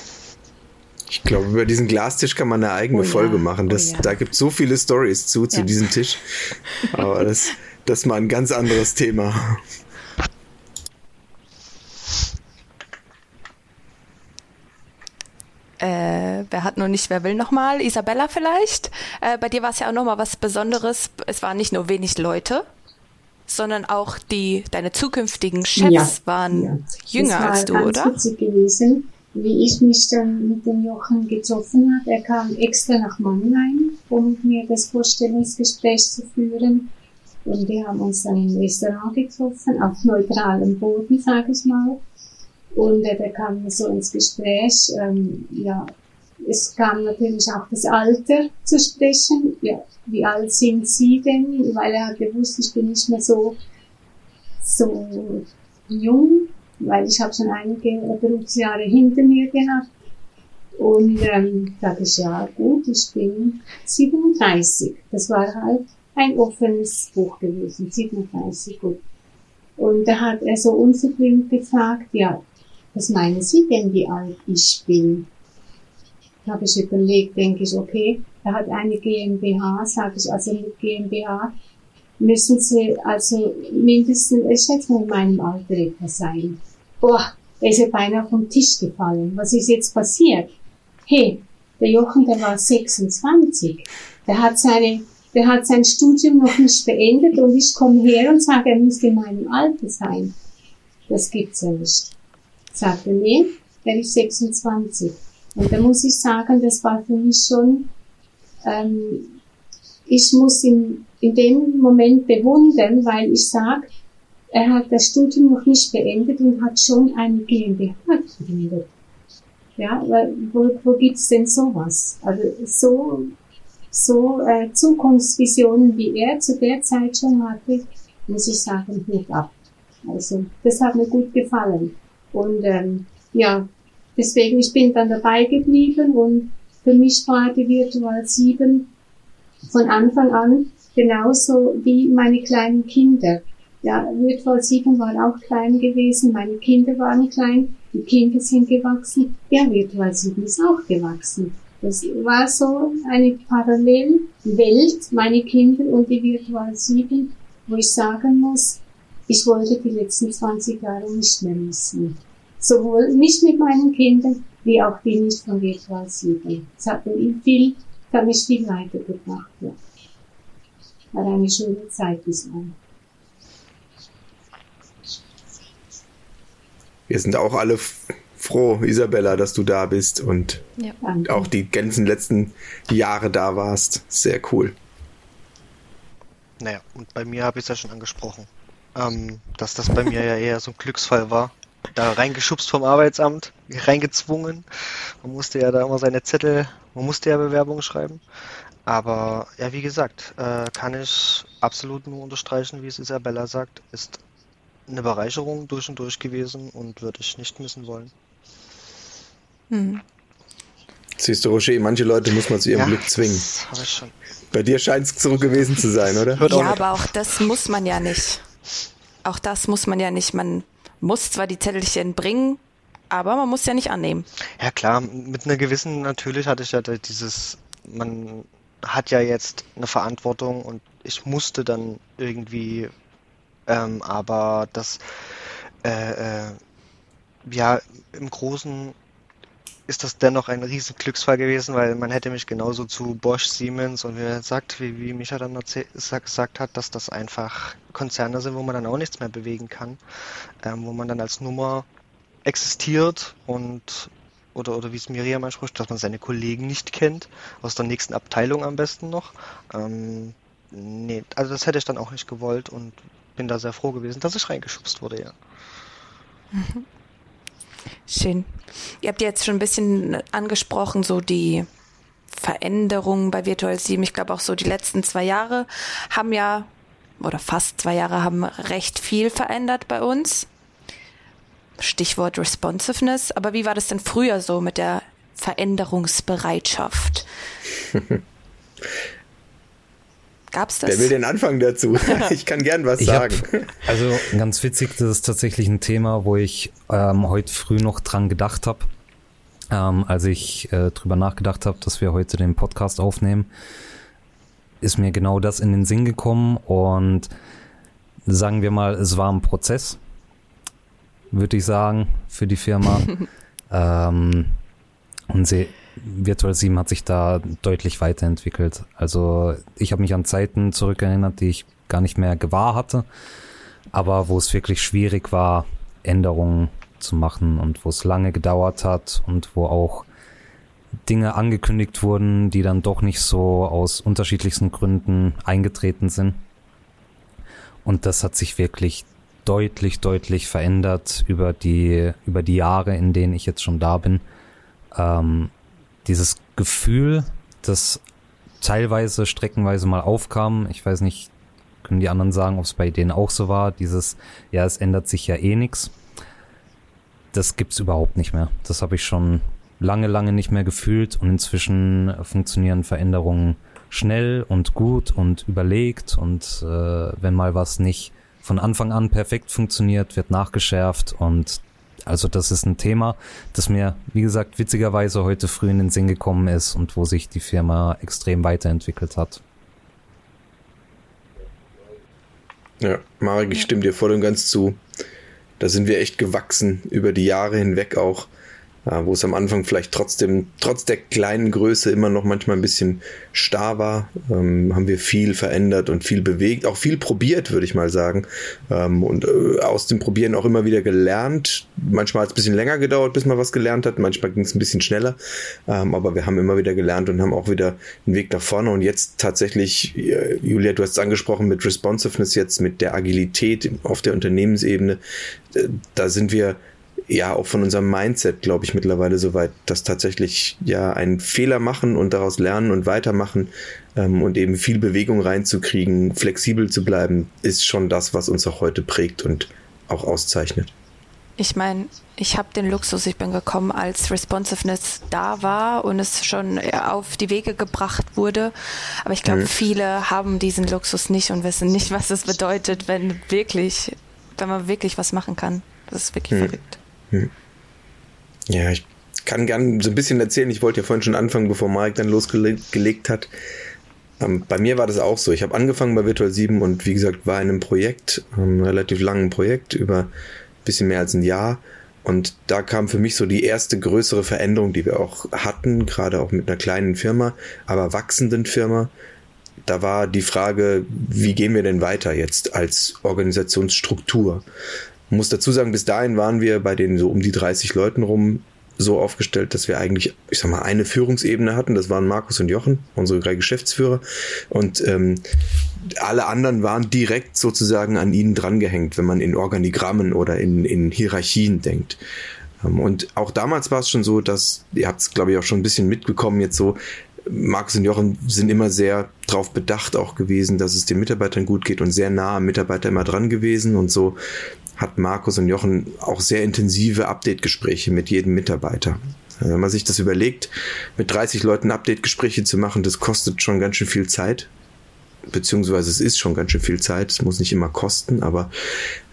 Ich glaube, über diesen Glastisch kann man eine eigene oh ja. Folge machen. Das, oh ja. Da gibt es so viele Stories zu, zu ja. diesem Tisch. Aber das, das ist mal ein ganz anderes Thema. Äh, wer hat nur nicht, wer will nochmal? Isabella vielleicht? Äh, bei dir war es ja auch nochmal was Besonderes. Es waren nicht nur wenig Leute, sondern auch die, deine zukünftigen Chefs ja, waren ja. jünger als du, oder? Das war gewesen, wie ich mich dann mit dem Jochen getroffen habe. Er kam extra nach Mannheim, um mit mir das Vorstellungsgespräch zu führen. Und wir haben uns dann im Restaurant getroffen, auf neutralem Boden, sage ich mal. Und äh, da kam so ins Gespräch, ähm, ja, es kam natürlich auch das Alter zu sprechen. Ja, wie alt sind Sie denn? Weil er hat gewusst, ich bin nicht mehr so, so jung. weil ich habe schon einige Berufsjahre hinter mir gehabt. Und ähm, sage ich, ja gut, ich bin 37. Das war halt ein offenes Buch gewesen, 37, gut. Und da hat er so unverblümt gefragt, ja, was meinen Sie denn, wie alt ich bin? Habe ich überlegt, denke ich, okay, er hat eine GmbH, sage ich, also mit GmbH müssen Sie also mindestens, ich schätze mal in meinem Alter etwas sein. Boah, er ist ja beinahe vom Tisch gefallen. Was ist jetzt passiert? Hey, der Jochen, der war 26. Der hat seine, der hat sein Studium noch nicht beendet und ich komme her und sage, er müsste in meinem Alter sein. Das gibt's ja nicht. Sagte, nee, er ist 26. Und da muss ich sagen, das war für mich schon, ähm, ich muss ihn in dem Moment bewundern, weil ich sage, er hat das Studium noch nicht beendet und hat schon eine GmbH gegründet. Ja, wo, wo gibt's denn sowas? Also so, so äh, Zukunftsvisionen, wie er zu der Zeit schon hatte, muss ich sagen, Hut ab. Also das hat mir gut gefallen. Und ähm, ja, Deswegen, ich bin dann dabei geblieben und für mich war die Virtual 7 von Anfang an genauso wie meine kleinen Kinder. Ja, Virtual 7 war auch klein gewesen, meine Kinder waren klein, die Kinder sind gewachsen, ja, Virtual 7 ist auch gewachsen. Das war so eine Parallelwelt, meine Kinder und die Virtual 7, wo ich sagen muss, ich wollte die letzten 20 Jahre nicht mehr missen. Sowohl nicht mit meinen Kindern, wie auch die nicht von Virtual 7. Das hat mir viel, hat mich viel weitergebracht, ja. War eine schöne Zeit bislang. Wir sind auch alle froh, Isabella, dass du da bist und Ja. Auch die ganzen letzten Jahre da warst. Sehr cool. Naja, und bei mir habe ich es ja schon angesprochen, ähm, dass das bei mir ja eher so ein Glücksfall war. Da reingeschubst vom Arbeitsamt, reingezwungen. Man musste ja da immer seine Zettel, man musste ja Bewerbungen schreiben. Aber ja, wie gesagt, äh, kann ich absolut nur unterstreichen, wie es Isabella sagt, ist eine Bereicherung durch und durch gewesen und würde ich nicht missen wollen. Hm. Siehst du, Roger, manche Leute muss man zu ihrem Ja, Glück zwingen. das habe ich schon. Bei dir scheint es so gewesen zu sein, oder? Ja, aber auch das muss man ja nicht. Auch das muss man ja nicht. Man muss zwar die Zettelchen bringen, aber man muss ja nicht annehmen. Ja klar, mit einer gewissen, natürlich hatte ich ja dieses, man hat ja jetzt eine Verantwortung und ich musste dann irgendwie, ähm, aber das, äh, äh, ja, im Großen ist das dennoch ein riesen Glücksfall gewesen, weil man hätte mich genauso zu Bosch, Siemens und wie er wie, wie Micha dann gesagt hat, dass das einfach Konzerne sind, wo man dann auch nichts mehr bewegen kann, ähm, wo man dann als Nummer existiert und oder oder wie es Miriam anspricht, dass man seine Kollegen nicht kennt, aus der nächsten Abteilung am besten noch. Ähm, nee, also das hätte ich dann auch nicht gewollt und bin da sehr froh gewesen, dass ich reingeschubst wurde, ja. Schön. Ihr habt jetzt schon ein bisschen angesprochen, so die Veränderungen bei Virtual 7. Ich glaube auch so die letzten zwei Jahre haben ja, oder fast zwei Jahre haben recht viel verändert bei uns. Stichwort Responsiveness. Aber wie war das denn früher so mit der Veränderungsbereitschaft? Gab's das? Wer will den Anfang dazu? Ich kann gern was Ich hab, sagen. also ganz witzig, das ist tatsächlich ein Thema, wo ich ähm, heute früh noch dran gedacht habe, ähm, als ich äh, drüber nachgedacht habe, dass wir heute den Podcast aufnehmen, ist mir genau das in den Sinn gekommen und sagen wir mal, es war ein Prozess, würde ich sagen, für die Firma. ähm, und sie, Virtual 7 hat sich da deutlich weiterentwickelt. Also ich habe mich an Zeiten zurückerinnert, die ich gar nicht mehr gewahr hatte, aber wo es wirklich schwierig war, Änderungen zu machen und wo es lange gedauert hat und wo auch Dinge angekündigt wurden, die dann doch nicht so aus unterschiedlichsten Gründen eingetreten sind. Und das hat sich wirklich deutlich, deutlich verändert über die, über die Jahre, in denen ich jetzt schon da bin. Ähm, dieses Gefühl, das teilweise, streckenweise mal aufkam, ich weiß nicht, können die anderen sagen, ob es bei denen auch so war, dieses, ja, es ändert sich ja eh nix. das gibt's überhaupt nicht mehr. Das habe ich schon lange, lange nicht mehr gefühlt und inzwischen funktionieren Veränderungen schnell und gut und überlegt und äh, wenn mal was nicht von Anfang an perfekt funktioniert, wird nachgeschärft und also das ist ein Thema, das mir, wie gesagt, witzigerweise heute früh in den Sinn gekommen ist und wo sich die Firma extrem weiterentwickelt hat. Ja, Marek, ich stimme dir voll und ganz zu. Da sind wir echt gewachsen über die Jahre hinweg auch wo es am Anfang vielleicht trotzdem, trotz der kleinen Größe immer noch manchmal ein bisschen starr war, ähm, haben wir viel verändert und viel bewegt, auch viel probiert, würde ich mal sagen. Ähm, und äh, aus dem Probieren auch immer wieder gelernt. Manchmal hat es ein bisschen länger gedauert, bis man was gelernt hat, manchmal ging es ein bisschen schneller. Ähm, aber wir haben immer wieder gelernt und haben auch wieder einen Weg nach vorne. Und jetzt tatsächlich, äh, Julia, du hast es angesprochen, mit Responsiveness jetzt, mit der Agilität auf der Unternehmensebene, äh, da sind wir ja auch von unserem Mindset, glaube ich, mittlerweile so weit, dass tatsächlich ja einen Fehler machen und daraus lernen und weitermachen ähm, und eben viel Bewegung reinzukriegen, flexibel zu bleiben, ist schon das, was uns auch heute prägt und auch auszeichnet. Ich meine, ich habe den Luxus, ich bin gekommen, als Responsiveness da war und es schon auf die Wege gebracht wurde. Aber ich glaube, mhm. viele haben diesen Luxus nicht und wissen nicht, was es bedeutet, wenn wirklich, wenn man wirklich was machen kann. Das ist wirklich mhm. verrückt. Hm. Ja, ich kann gern so ein bisschen erzählen. Ich wollte ja vorhin schon anfangen, bevor Marek dann losgelegt hat. Ähm, bei mir war das auch so. Ich habe angefangen bei Virtual 7 und wie gesagt war in einem Projekt, einem relativ langen Projekt über ein bisschen mehr als ein Jahr. Und da kam für mich so die erste größere Veränderung, die wir auch hatten, gerade auch mit einer kleinen Firma, aber wachsenden Firma. Da war die Frage, wie gehen wir denn weiter jetzt als Organisationsstruktur? Muss dazu sagen, bis dahin waren wir bei den so um die 30 Leuten rum so aufgestellt, dass wir eigentlich, ich sag mal, eine Führungsebene hatten. Das waren Markus und Jochen, unsere drei Geschäftsführer. Und ähm, alle anderen waren direkt sozusagen an ihnen drangehängt, wenn man in Organigrammen oder in, in Hierarchien denkt. Ähm, und auch damals war es schon so, dass, ihr habt es, glaube ich, auch schon ein bisschen mitbekommen, jetzt so, Markus und Jochen sind immer sehr darauf bedacht auch gewesen, dass es den Mitarbeitern gut geht und sehr nah am Mitarbeiter immer dran gewesen und so hat Markus und Jochen auch sehr intensive Update-Gespräche mit jedem Mitarbeiter. Wenn man sich das überlegt, mit 30 Leuten Update-Gespräche zu machen, das kostet schon ganz schön viel Zeit. Beziehungsweise es ist schon ganz schön viel Zeit. Es muss nicht immer kosten, aber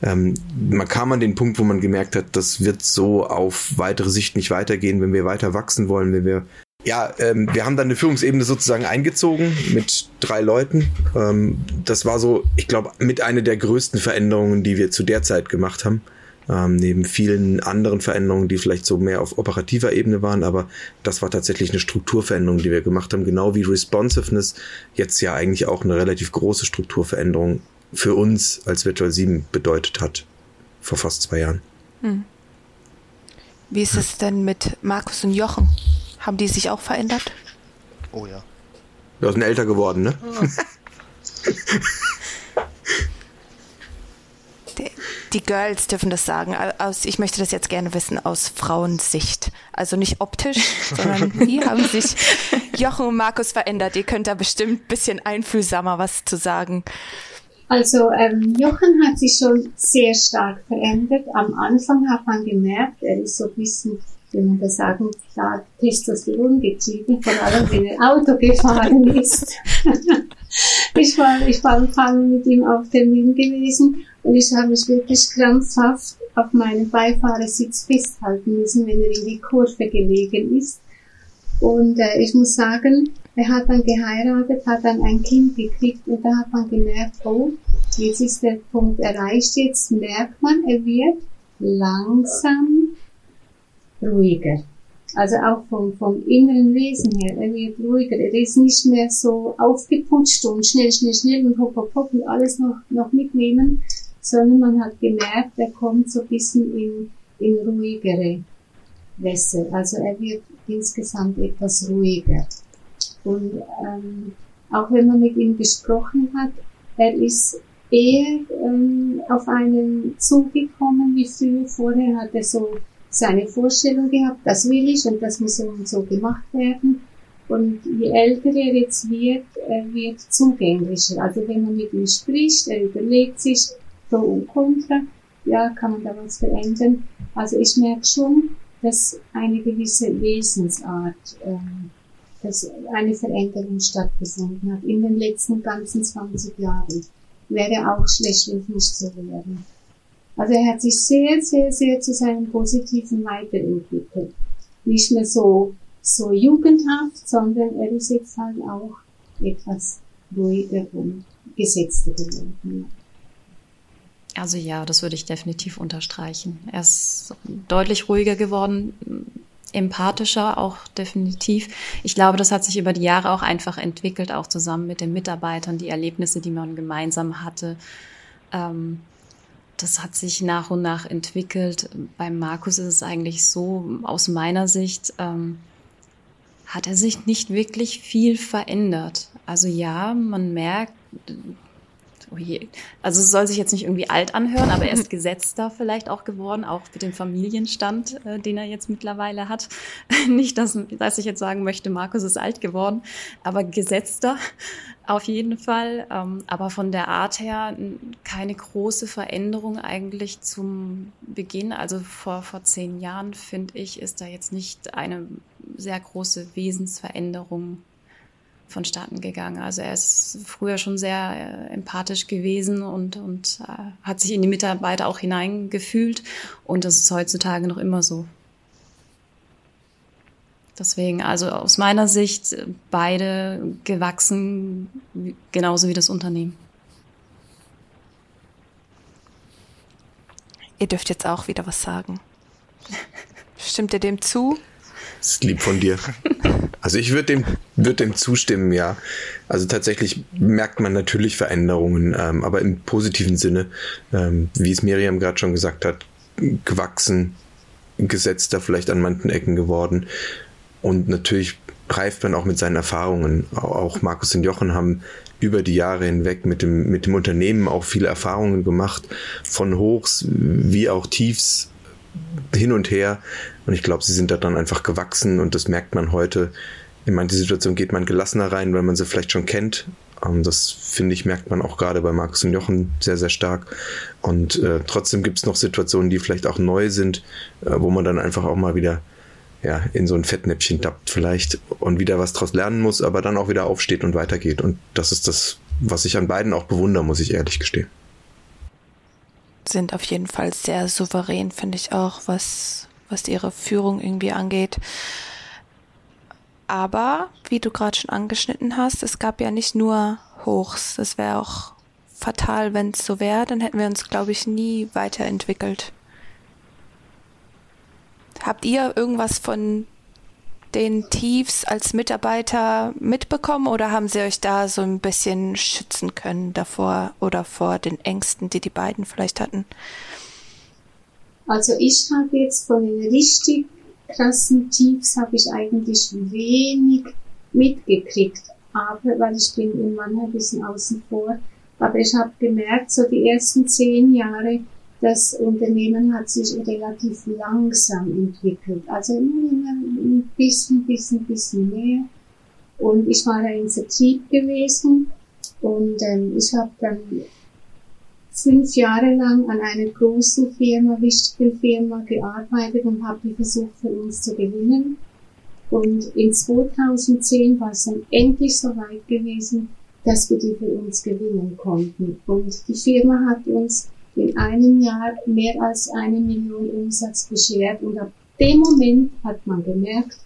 ähm, man kam an den Punkt, wo man gemerkt hat, das wird so auf weitere Sicht nicht weitergehen, wenn wir weiter wachsen wollen, wenn wir ja, ähm, wir haben dann eine Führungsebene sozusagen eingezogen mit drei Leuten. Ähm, das war so, ich glaube, mit einer der größten Veränderungen, die wir zu der Zeit gemacht haben. Ähm, neben vielen anderen Veränderungen, die vielleicht so mehr auf operativer Ebene waren, aber das war tatsächlich eine Strukturveränderung, die wir gemacht haben, genau wie Responsiveness jetzt ja eigentlich auch eine relativ große Strukturveränderung für uns als Virtual 7 bedeutet hat, vor fast zwei Jahren. Hm. Wie ist es denn mit Markus und Jochen? Haben die sich auch verändert? Oh ja. Wir sind älter geworden, ne? Die, die Girls dürfen das sagen. Aus, ich möchte das jetzt gerne wissen aus Frauensicht. Also nicht optisch, sondern wie haben sich Jochen und Markus verändert? Ihr könnt da bestimmt ein bisschen einfühlsamer was zu sagen. Also ähm, Jochen hat sich schon sehr stark verändert. Am Anfang hat man gemerkt, er ist so ein bisschen man das sagen darf, Testosteron getrieben, vor allem wenn er Auto gefahren ist. ich war, ich war paar Mal mit ihm auf Termin gewesen und ich habe mich wirklich krampfhaft auf meinen Beifahrersitz festhalten müssen, wenn er in die Kurve gelegen ist. Und äh, ich muss sagen, er hat dann geheiratet, hat dann ein Kind gekriegt und da hat man gemerkt, oh, jetzt ist der Punkt erreicht, jetzt merkt man, er wird langsam ruhiger. Also auch vom, vom inneren Wesen her, er wird ruhiger. Er ist nicht mehr so aufgeputscht und schnell, schnell, schnell und hopp, hopp, hopp und alles noch, noch mitnehmen, sondern man hat gemerkt, er kommt so ein bisschen in, in ruhigere Wässer. Also er wird insgesamt etwas ruhiger. Und ähm, auch wenn man mit ihm gesprochen hat, er ist eher ähm, auf einen zugekommen wie früher. Vorher hat er so seine Vorstellung gehabt, das will ich und das muss so und so gemacht werden. Und je älter er jetzt wird, er wird zugänglicher. Also wenn man mit ihm spricht, er überlegt sich Pro und Contra ja, kann man da was verändern? Also ich merke schon, dass eine gewisse Wesensart, ähm, dass eine Veränderung stattgefunden hat in den letzten ganzen 20 Jahren. Wäre auch schlecht, wenn es nicht so wäre. Also er hat sich sehr, sehr, sehr zu seinem Positiven weiterentwickelt. Nicht mehr so, so jugendhaft, sondern er ist jetzt halt auch etwas ruhiger und gesetzter geworden. Also ja, das würde ich definitiv unterstreichen. Er ist deutlich ruhiger geworden, empathischer auch definitiv. Ich glaube, das hat sich über die Jahre auch einfach entwickelt, auch zusammen mit den Mitarbeitern, die Erlebnisse, die man gemeinsam hatte. Ähm, das hat sich nach und nach entwickelt. Beim Markus ist es eigentlich so, aus meiner Sicht, ähm, hat er sich nicht wirklich viel verändert. Also ja, man merkt, oh je, also es soll sich jetzt nicht irgendwie alt anhören, aber er ist gesetzter vielleicht auch geworden, auch für den Familienstand, äh, den er jetzt mittlerweile hat. nicht, dass, dass ich jetzt sagen möchte, Markus ist alt geworden, aber gesetzter auf jeden Fall. Ähm, aber von der Art her keine große Veränderung eigentlich zum Beginn. Also vor, vor zehn Jahren, finde ich, ist da jetzt nicht eine sehr große Wesensveränderung vonstatten gegangen. Also er ist früher schon sehr äh, empathisch gewesen und, und äh, hat sich in die Mitarbeiter auch hineingefühlt und das ist heutzutage noch immer so. Deswegen, also aus meiner Sicht beide gewachsen, genauso wie das Unternehmen. Ihr dürft jetzt auch wieder was sagen. Stimmt ihr dem zu? Das ist lieb von dir. Also ich würde dem, würd dem zustimmen, ja. Also tatsächlich merkt man natürlich Veränderungen, ähm, aber im positiven Sinne, ähm, wie es Miriam gerade schon gesagt hat, gewachsen, gesetzter vielleicht an manchen Ecken geworden. Und natürlich reift man auch mit seinen Erfahrungen. Auch Markus und Jochen haben über die Jahre hinweg mit dem, mit dem Unternehmen auch viele Erfahrungen gemacht, von Hochs wie auch Tiefs hin und her. Und ich glaube, sie sind da dann einfach gewachsen und das merkt man heute. In manche Situation geht man gelassener rein, weil man sie vielleicht schon kennt. Ähm, das finde ich, merkt man auch gerade bei Markus und Jochen sehr, sehr stark. Und äh, trotzdem gibt es noch Situationen, die vielleicht auch neu sind, äh, wo man dann einfach auch mal wieder ja, in so ein Fettnäpfchen tappt vielleicht und wieder was draus lernen muss, aber dann auch wieder aufsteht und weitergeht. Und das ist das, was ich an beiden auch bewundere, muss ich ehrlich gestehen sind auf jeden Fall sehr souverän, finde ich auch, was, was ihre Führung irgendwie angeht. Aber, wie du gerade schon angeschnitten hast, es gab ja nicht nur Hochs. Das wäre auch fatal, wenn es so wäre. Dann hätten wir uns, glaube ich, nie weiterentwickelt. Habt ihr irgendwas von den Tiefs als Mitarbeiter mitbekommen oder haben sie euch da so ein bisschen schützen können davor oder vor den Ängsten, die die beiden vielleicht hatten? Also ich habe jetzt von den richtig krassen Tiefs habe ich eigentlich wenig mitgekriegt, aber weil ich bin in ein bisschen außen vor, aber ich habe gemerkt, so die ersten zehn Jahre das Unternehmen hat sich relativ langsam entwickelt. Also immer ein bisschen, bisschen, bisschen mehr. Und ich war da im Vertrieb gewesen und ähm, ich habe dann fünf Jahre lang an einer großen Firma, wichtigen Firma gearbeitet und habe die versucht für uns zu gewinnen. Und in 2010 war es dann endlich so weit gewesen, dass wir die für uns gewinnen konnten. Und die Firma hat uns in einem Jahr mehr als eine Million Umsatz beschert und ab dem Moment hat man gemerkt,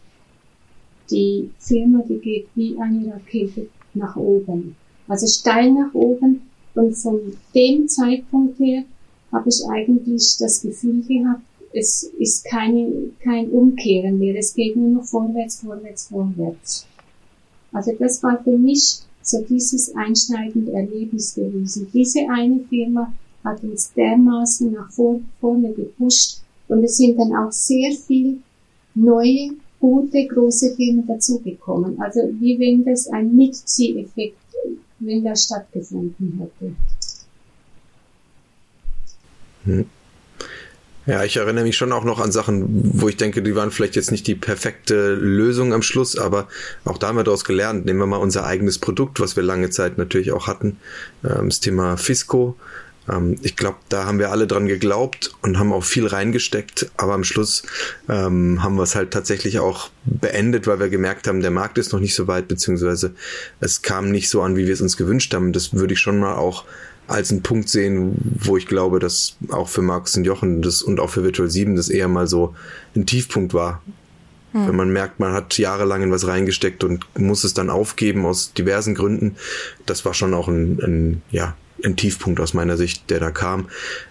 die Firma, die geht wie eine Rakete nach oben. Also steil nach oben und von dem Zeitpunkt her habe ich eigentlich das Gefühl gehabt, es ist keine, kein Umkehren mehr, es geht nur noch vorwärts, vorwärts, vorwärts. Also das war für mich so dieses einschneidende Erlebnis gewesen. Diese eine Firma hat uns dermaßen nach vorne gepusht und es sind dann auch sehr viel neue, gute, große Firmen dazugekommen. Also wie wenn das ein Mitzieheffekt, wenn das stattgefunden hätte. Hm. Ja, ich erinnere mich schon auch noch an Sachen, wo ich denke, die waren vielleicht jetzt nicht die perfekte Lösung am Schluss, aber auch da haben wir daraus gelernt. Nehmen wir mal unser eigenes Produkt, was wir lange Zeit natürlich auch hatten, ähm, das Thema Fisco Ähm, ich glaube, da haben wir alle dran geglaubt und haben auch viel reingesteckt, aber am Schluss ähm, haben wir es halt tatsächlich auch beendet, weil wir gemerkt haben, der Markt ist noch nicht so weit, beziehungsweise es kam nicht so an, wie wir es uns gewünscht haben. Das würde ich schon mal auch als einen Punkt sehen, wo ich glaube, dass auch für Markus und Jochen das und auch für Virtual 7 das eher mal so ein Tiefpunkt war. Hm. Wenn man merkt, man hat jahrelang in was reingesteckt und muss es dann aufgeben aus diversen Gründen. Das war schon auch ein, ein ja, ein Tiefpunkt aus meiner Sicht, der da kam.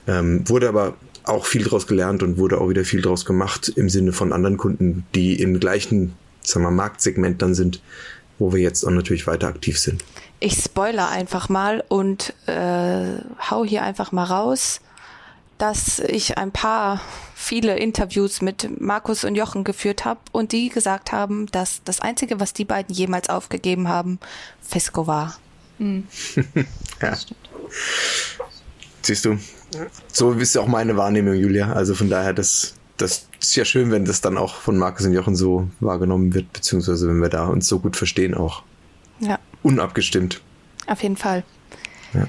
Ähm, wurde aber auch viel draus gelernt und wurde auch wieder viel draus gemacht im Sinne von anderen Kunden, die im gleichen, sagen wir, Marktsegment dann sind, wo wir jetzt auch natürlich weiter aktiv sind. Ich spoiler einfach mal und äh, hau hier einfach mal raus, dass ich ein paar viele Interviews mit Markus und Jochen geführt habe und die gesagt haben, dass das Einzige, was die beiden jemals aufgegeben haben, Fesco war. Mhm. ja. Siehst du, so ist ja auch meine Wahrnehmung, Julia. Also von daher, das, das ist ja schön, wenn das dann auch von Markus und Jochen so wahrgenommen wird, beziehungsweise wenn wir da uns so gut verstehen auch. Ja unabgestimmt. Auf jeden Fall. Ja.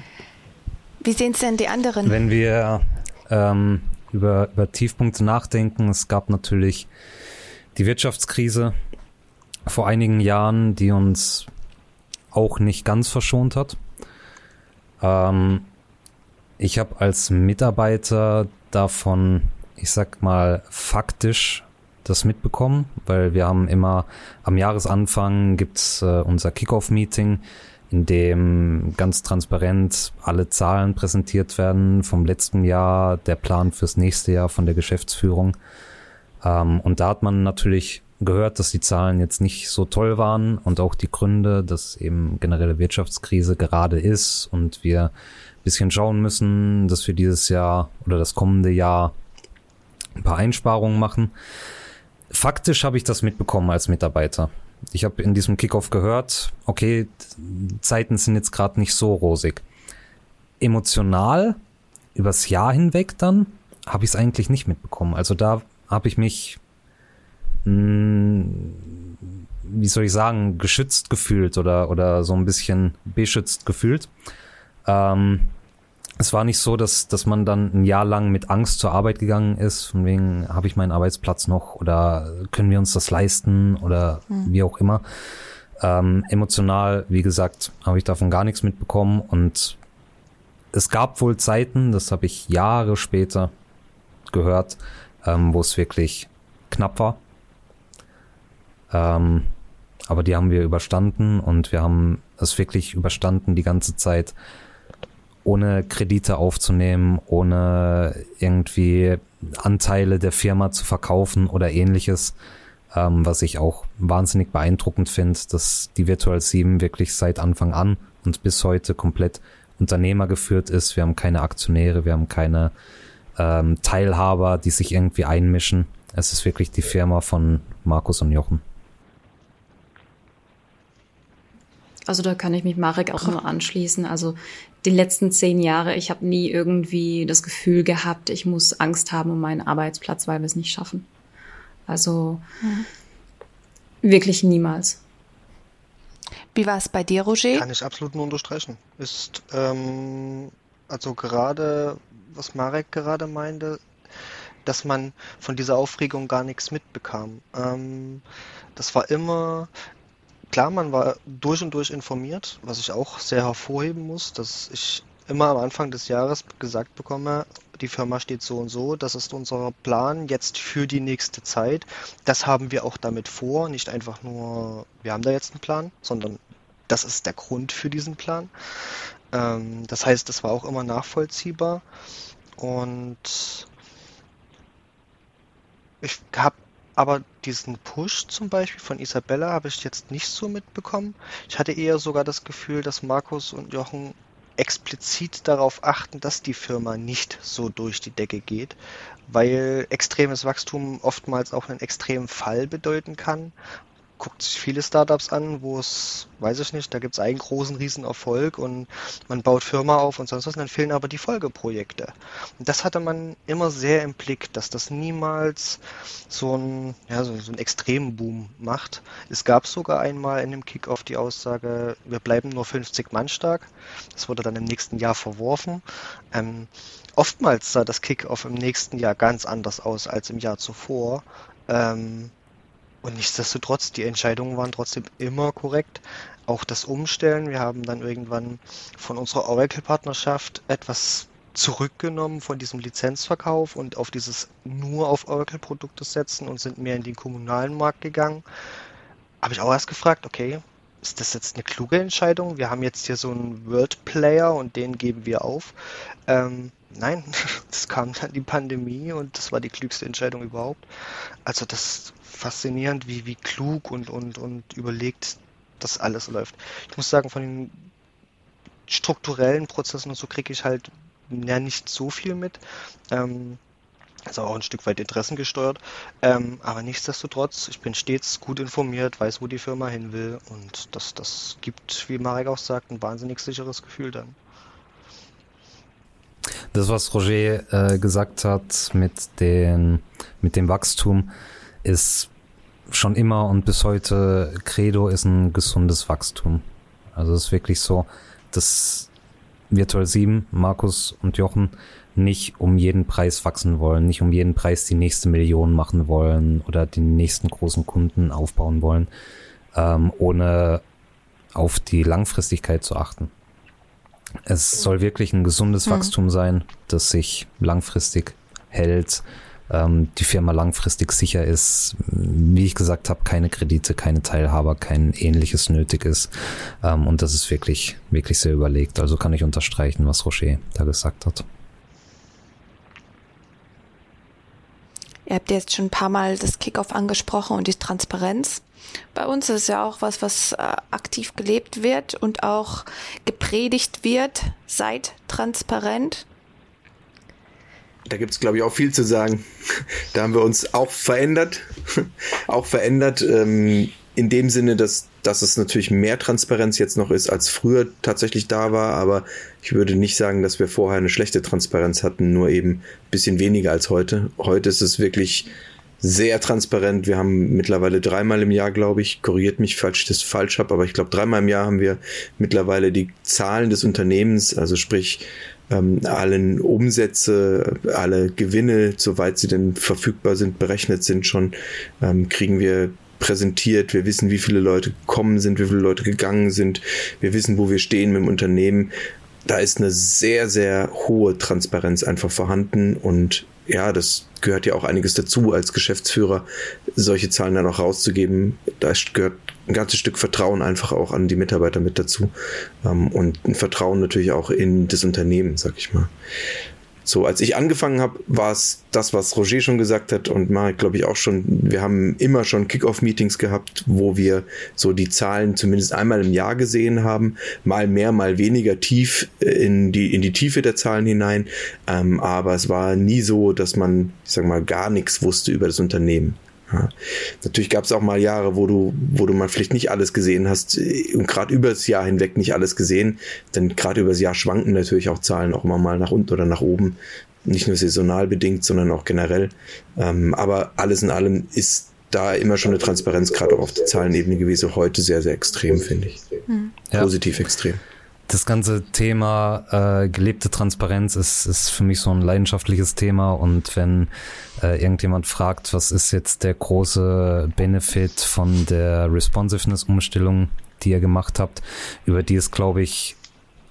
Wie sehen es denn die anderen? Wenn wir ähm, über, über Tiefpunkte nachdenken, es gab natürlich die Wirtschaftskrise vor einigen Jahren, die uns auch nicht ganz verschont hat. Ähm, ich habe als Mitarbeiter davon, ich sag mal, faktisch das mitbekommen, weil wir haben immer am Jahresanfang gibt's äh, unser Kickoff-Meeting, in dem ganz transparent alle Zahlen präsentiert werden vom letzten Jahr, der Plan fürs nächste Jahr von der Geschäftsführung. Ähm, und da hat man natürlich gehört, dass die Zahlen jetzt nicht so toll waren und auch die Gründe, dass eben generelle Wirtschaftskrise gerade ist und wir ein bisschen schauen müssen, dass wir dieses Jahr oder das kommende Jahr ein paar Einsparungen machen. Faktisch habe ich das mitbekommen als Mitarbeiter. Ich habe in diesem Kickoff gehört, okay, Zeiten sind jetzt gerade nicht so rosig. Emotional übers Jahr hinweg dann habe ich es eigentlich nicht mitbekommen. Also da habe ich mich, mh, hm, wie soll ich sagen, geschützt gefühlt oder, oder so ein bisschen beschützt gefühlt. Ähm, es war nicht so, dass, dass man dann ein Jahr lang mit Angst zur Arbeit gegangen ist, von wegen, habe ich meinen Arbeitsplatz noch oder können wir uns das leisten oder mhm. wie auch immer. Ähm, emotional, wie gesagt, habe ich davon gar nichts mitbekommen und es gab wohl Zeiten, das habe ich Jahre später gehört, ähm, wo es wirklich knapp war. Ähm, aber die haben wir überstanden und wir haben es wirklich überstanden die ganze Zeit ohne Kredite aufzunehmen, ohne irgendwie Anteile der Firma zu verkaufen oder ähnliches. Ähm, was ich auch wahnsinnig beeindruckend finde, dass die Virtual 7 wirklich seit Anfang an und bis heute komplett Unternehmer geführt ist. Wir haben keine Aktionäre, wir haben keine ähm, Teilhaber, die sich irgendwie einmischen. Es ist wirklich die Firma von Markus und Jochen. Also da kann ich mich Marek auch nur anschließen. Also die letzten zehn Jahre, ich habe nie irgendwie das Gefühl gehabt, ich muss Angst haben um meinen Arbeitsplatz, weil wir es nicht schaffen. Also mhm. wirklich niemals. Wie war es bei dir, Roger? Kann ich absolut nur unterstreichen. Ist ähm, also gerade, was Marek gerade meinte, dass man von dieser Aufregung gar nichts mitbekam. Ähm, das war immer klar, man war durch und durch informiert, was ich auch sehr hervorheben muss, dass ich immer am Anfang des Jahres gesagt bekomme, die Firma steht so und so, das ist unser Plan jetzt für die nächste Zeit. Das haben wir auch damit vor, nicht einfach nur, wir haben da jetzt einen Plan, sondern das ist der Grund für diesen Plan. Ähm, das heißt, das war auch immer nachvollziehbar und ich habe aber diesen Push zum Beispiel von Isabella habe ich jetzt nicht so mitbekommen. Ich hatte eher sogar das Gefühl, dass Markus und Jochen explizit darauf achten, dass die Firma nicht so durch die Decke geht, weil extremes Wachstum oftmals auch einen extremen Fall bedeuten kann. Guckt sich viele Startups an, wo es, weiß ich nicht, da gibt es einen großen, riesen Erfolg und man baut Firma auf und sonst was, und dann fehlen aber die Folgeprojekte. Und das hatte man immer sehr im Blick, dass das niemals so ein, ja, so, so einen extremen macht. Es gab sogar einmal in dem Kickoff die Aussage, wir bleiben nur 50 Mann stark. Das wurde dann im nächsten Jahr verworfen. Ähm, oftmals sah das Kickoff im nächsten Jahr ganz anders aus als im Jahr zuvor. Ähm, und nichtsdestotrotz, die Entscheidungen waren trotzdem immer korrekt. Auch das Umstellen. Wir haben dann irgendwann von unserer Oracle-Partnerschaft etwas zurückgenommen von diesem Lizenzverkauf und auf dieses nur auf Oracle-Produkte setzen und sind mehr in den kommunalen Markt gegangen. Habe ich auch erst gefragt, okay, ist das jetzt eine kluge Entscheidung? Wir haben jetzt hier so einen World-Player und den geben wir auf. Ähm, nein, es kam dann die Pandemie und das war die klügste Entscheidung überhaupt. Also das faszinierend, wie, wie klug und, und, und überlegt das alles läuft. Ich muss sagen, von den strukturellen Prozessen und so kriege ich halt ja nicht so viel mit. Ähm, also auch ein Stück weit interessengesteuert. Ähm, aber nichtsdestotrotz, ich bin stets gut informiert, weiß, wo die Firma hin will und das, das gibt, wie Marek auch sagt, ein wahnsinnig sicheres Gefühl dann. Das, was Roger äh, gesagt hat mit, den, mit dem Wachstum, ist schon immer und bis heute Credo ist ein gesundes Wachstum. Also es ist wirklich so, dass Virtual 7, Markus und Jochen nicht um jeden Preis wachsen wollen, nicht um jeden Preis die nächste Million machen wollen oder den nächsten großen Kunden aufbauen wollen, ähm, ohne auf die Langfristigkeit zu achten. Es soll wirklich ein gesundes mhm. Wachstum sein, das sich langfristig hält, ähm, die Firma langfristig sicher ist, wie ich gesagt habe, keine Kredite, keine Teilhaber, kein ähnliches nötig ist. Ähm, und das ist wirklich, wirklich sehr überlegt. Also kann ich unterstreichen, was Rocher da gesagt hat. Ihr habt jetzt schon ein paar Mal das Kickoff angesprochen und die Transparenz. Bei uns ist es ja auch was, was äh, aktiv gelebt wird und auch gepredigt wird. Seid transparent. Da gibt es, glaube ich, auch viel zu sagen. Da haben wir uns auch verändert. auch verändert ähm, in dem Sinne, dass, dass es natürlich mehr Transparenz jetzt noch ist, als früher tatsächlich da war. Aber ich würde nicht sagen, dass wir vorher eine schlechte Transparenz hatten, nur eben ein bisschen weniger als heute. Heute ist es wirklich sehr transparent. Wir haben mittlerweile dreimal im Jahr, glaube ich, korrigiert mich, falls ich das falsch habe, aber ich glaube, dreimal im Jahr haben wir mittlerweile die Zahlen des Unternehmens, also sprich ähm, allen Umsätze, alle Gewinne, soweit sie denn verfügbar sind, berechnet sind schon, ähm, kriegen wir präsentiert. Wir wissen, wie viele Leute gekommen sind, wie viele Leute gegangen sind. Wir wissen, wo wir stehen mit dem Unternehmen. Da ist eine sehr, sehr hohe Transparenz einfach vorhanden und ja, das gehört ja auch einiges dazu, als Geschäftsführer solche Zahlen dann auch rauszugeben. Da gehört ein ganzes Stück Vertrauen einfach auch an die Mitarbeiter mit dazu. Ähm, und ein Vertrauen natürlich auch in das Unternehmen, sag ich mal. So, als ich angefangen habe, war es das, was Roger schon gesagt hat und Marek, glaube ich, auch schon. Wir haben immer schon Kickoff-Meetings gehabt, wo wir so die Zahlen zumindest einmal im Jahr gesehen haben, mal mehr, mal weniger tief äh, in die, in die Tiefe der Zahlen hinein. Ähm, aber es war nie so, dass man, ich sag mal, gar nichts wusste über das Unternehmen. Ja. Natürlich gab es auch mal Jahre, wo du, wo du mal vielleicht nicht alles gesehen hast äh, und gerade über das Jahr hinweg nicht alles gesehen, denn gerade über das Jahr schwanken natürlich auch Zahlen auch immer mal nach unten oder nach oben, nicht nur saisonal bedingt, sondern auch generell. Ähm, aber alles in allem ist da immer schon eine Transparenz gerade auch auf der Zahlenebene gewesen, heute sehr, sehr extrem, finde ich. Mhm. Positiv ja. extrem das ganze Thema äh, gelebte Transparenz ist, ist für mich so ein leidenschaftliches Thema. Und wenn äh, irgendjemand fragt, was ist jetzt der große Benefit von der Responsiveness-Umstellung, die ihr gemacht habt, über die es, glaube ich,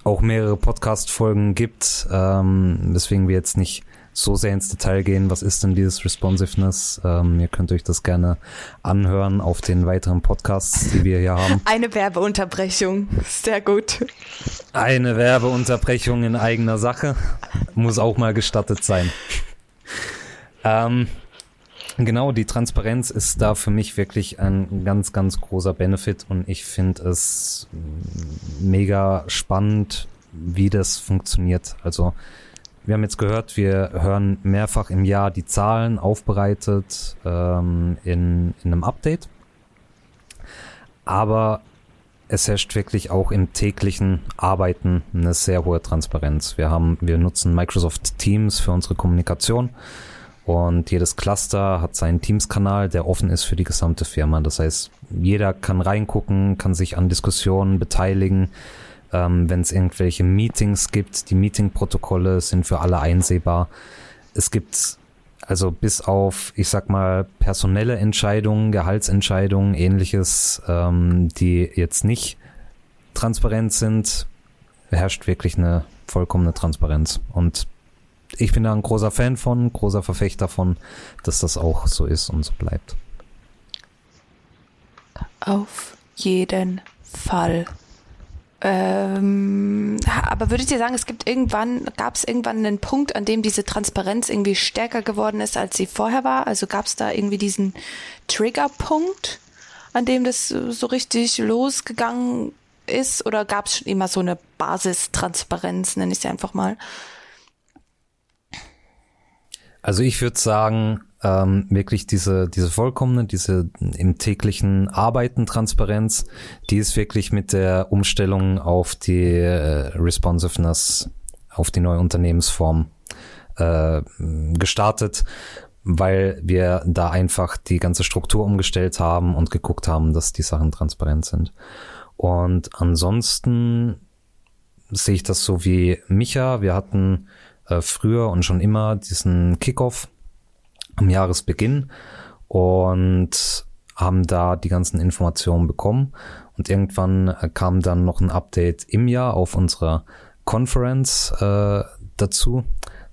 auch mehrere Podcast-Folgen gibt, ähm, weswegen wir jetzt nicht so sehr ins Detail gehen, was ist denn dieses Responsiveness. Ähm, ihr könnt euch das gerne anhören auf den weiteren Podcasts, die wir hier haben. Eine Werbeunterbrechung, sehr gut. Eine Werbeunterbrechung in eigener Sache muss auch mal gestattet sein. Ähm, genau, die Transparenz ist da für mich wirklich ein ganz, ganz großer Benefit und ich finde es mega spannend, wie das funktioniert. Also wir haben jetzt gehört, wir hören mehrfach im Jahr die Zahlen aufbereitet ähm, in, in einem Update. aber es herrscht wirklich auch im täglichen Arbeiten eine sehr hohe Transparenz. Wir haben, wir nutzen Microsoft Teams für unsere Kommunikation und jedes Cluster hat seinen Teams-Kanal, der offen ist für die gesamte Firma. Das heißt, jeder kann reingucken, kann sich an Diskussionen beteiligen. Ähm, Wenn es irgendwelche Meetings gibt, die Meeting-Protokolle sind für alle einsehbar. Es gibt also bis auf, ich sag mal, personelle Entscheidungen, Gehaltsentscheidungen, ähnliches, ähm, die jetzt nicht transparent sind, herrscht wirklich eine vollkommene Transparenz. Und ich bin da ein großer Fan von, großer Verfechter von, dass das auch so ist und so bleibt. Auf jeden Fall. Ähm, aber würdet ihr sagen, es gibt irgendwann, gab es irgendwann einen Punkt, an dem diese Transparenz irgendwie stärker geworden ist, als sie vorher war? Also gab es da irgendwie diesen Triggerpunkt, an dem das so richtig losgegangen ist? Oder gab es schon immer so eine Basistransparenz, nenne ich sie einfach mal? Also ich würde sagen, ähm, wirklich diese, diese vollkommene, diese im täglichen Arbeiten Transparenz, die ist wirklich mit der Umstellung auf die äh, Responsiveness, auf die neue Unternehmensform äh, gestartet, weil wir da einfach die ganze Struktur umgestellt haben und geguckt haben, dass die Sachen transparent sind. Und ansonsten sehe ich das so wie Micha. Wir hatten äh, früher und schon immer diesen Kickoff am Jahresbeginn und haben da die ganzen Informationen bekommen. Und irgendwann äh, kam dann noch ein Update im Jahr auf unserer Conference äh, dazu,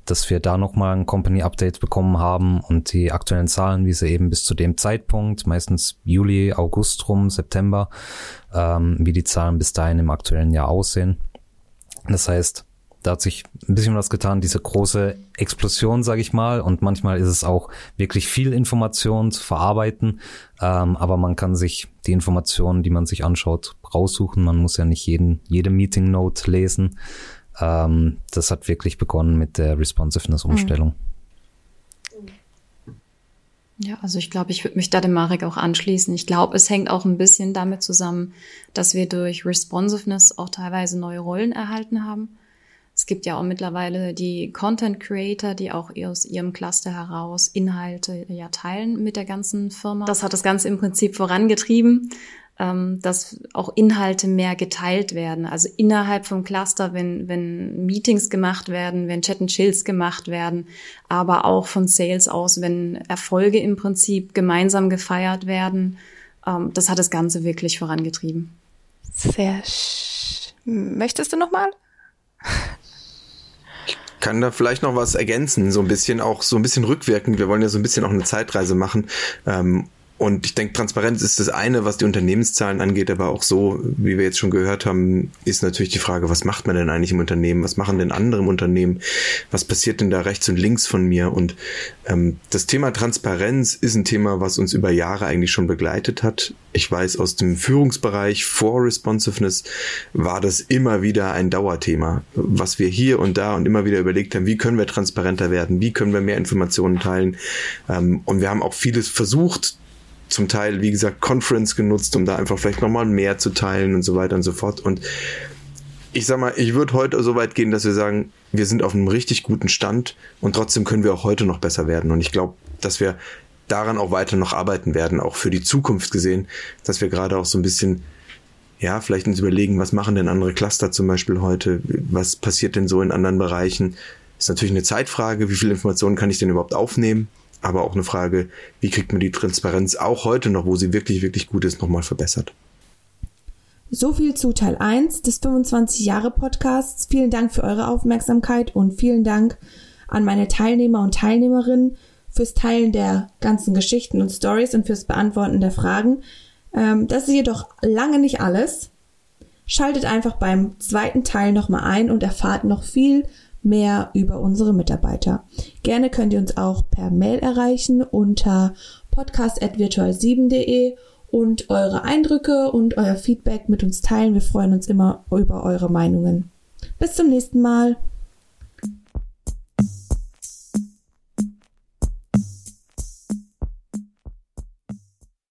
dass wir da nochmal ein Company Update bekommen haben und die aktuellen Zahlen, wie sie eben bis zu dem Zeitpunkt, meistens Juli, August rum, September, ähm, wie die Zahlen bis dahin im aktuellen Jahr aussehen. Das heißt, da hat sich ein bisschen was getan, diese große Explosion, sage ich mal. Und manchmal ist es auch wirklich viel Information zu verarbeiten. Ähm, aber man kann sich die Informationen, die man sich anschaut, raussuchen. Man muss ja nicht jeden, jede Meeting Note lesen. Ähm, das hat wirklich begonnen mit der Responsiveness-Umstellung. Ja, also ich glaube, ich würde mich da dem Marek auch anschließen. Ich glaube, es hängt auch ein bisschen damit zusammen, dass wir durch Responsiveness auch teilweise neue Rollen erhalten haben. Es gibt ja auch mittlerweile die Content Creator, die auch aus ihrem Cluster heraus Inhalte ja teilen mit der ganzen Firma. Das hat das Ganze im Prinzip vorangetrieben, ähm, dass auch Inhalte mehr geteilt werden. Also innerhalb vom Cluster, wenn, wenn Meetings gemacht werden, wenn Chat and Chills gemacht werden, aber auch von Sales aus, wenn Erfolge im Prinzip gemeinsam gefeiert werden. Ähm, das hat das Ganze wirklich vorangetrieben. Sehr. Sch Möchtest du noch mal? Kann da vielleicht noch was ergänzen, so ein bisschen auch so ein bisschen rückwirkend. Wir wollen ja so ein bisschen auch eine Zeitreise machen. Ähm, und ich denke, Transparenz ist das eine, was die Unternehmenszahlen angeht, aber auch so, wie wir jetzt schon gehört haben, ist natürlich die Frage, was macht man denn eigentlich im Unternehmen? Was machen denn andere im Unternehmen? Was passiert denn da rechts und links von mir? Und ähm, das Thema Transparenz ist ein Thema, was uns über Jahre eigentlich schon begleitet hat. Ich weiß, aus dem Führungsbereich vor Responsiveness war das immer wieder ein Dauerthema, was wir hier und da und immer wieder überlegt haben, wie können wir transparenter werden? Wie können wir mehr Informationen teilen? Ähm, und wir haben auch vieles versucht, zum Teil, wie gesagt, Conference genutzt, um da einfach vielleicht nochmal mehr zu teilen und so weiter und so fort. Und ich sag mal, ich würde heute so weit gehen, dass wir sagen, wir sind auf einem richtig guten Stand und trotzdem können wir auch heute noch besser werden. Und ich glaube, dass wir daran auch weiter noch arbeiten werden, auch für die Zukunft gesehen, dass wir gerade auch so ein bisschen, ja, vielleicht uns überlegen, was machen denn andere Cluster zum Beispiel heute? Was passiert denn so in anderen Bereichen? Ist natürlich eine Zeitfrage, wie viel Informationen kann ich denn überhaupt aufnehmen? Aber auch eine Frage, wie kriegt man die Transparenz auch heute noch, wo sie wirklich, wirklich gut ist, nochmal verbessert. So viel zu Teil 1 des 25 Jahre Podcasts. Vielen Dank für eure Aufmerksamkeit und vielen Dank an meine Teilnehmer und Teilnehmerinnen fürs Teilen der ganzen Geschichten und Stories und fürs Beantworten der Fragen. Ähm, das ist jedoch lange nicht alles. Schaltet einfach beim zweiten Teil nochmal ein und erfahrt noch viel mehr über unsere Mitarbeiter. Gerne könnt ihr uns auch per Mail erreichen unter podcast.virtual7.de und eure Eindrücke und euer Feedback mit uns teilen. Wir freuen uns immer über eure Meinungen. Bis zum nächsten Mal.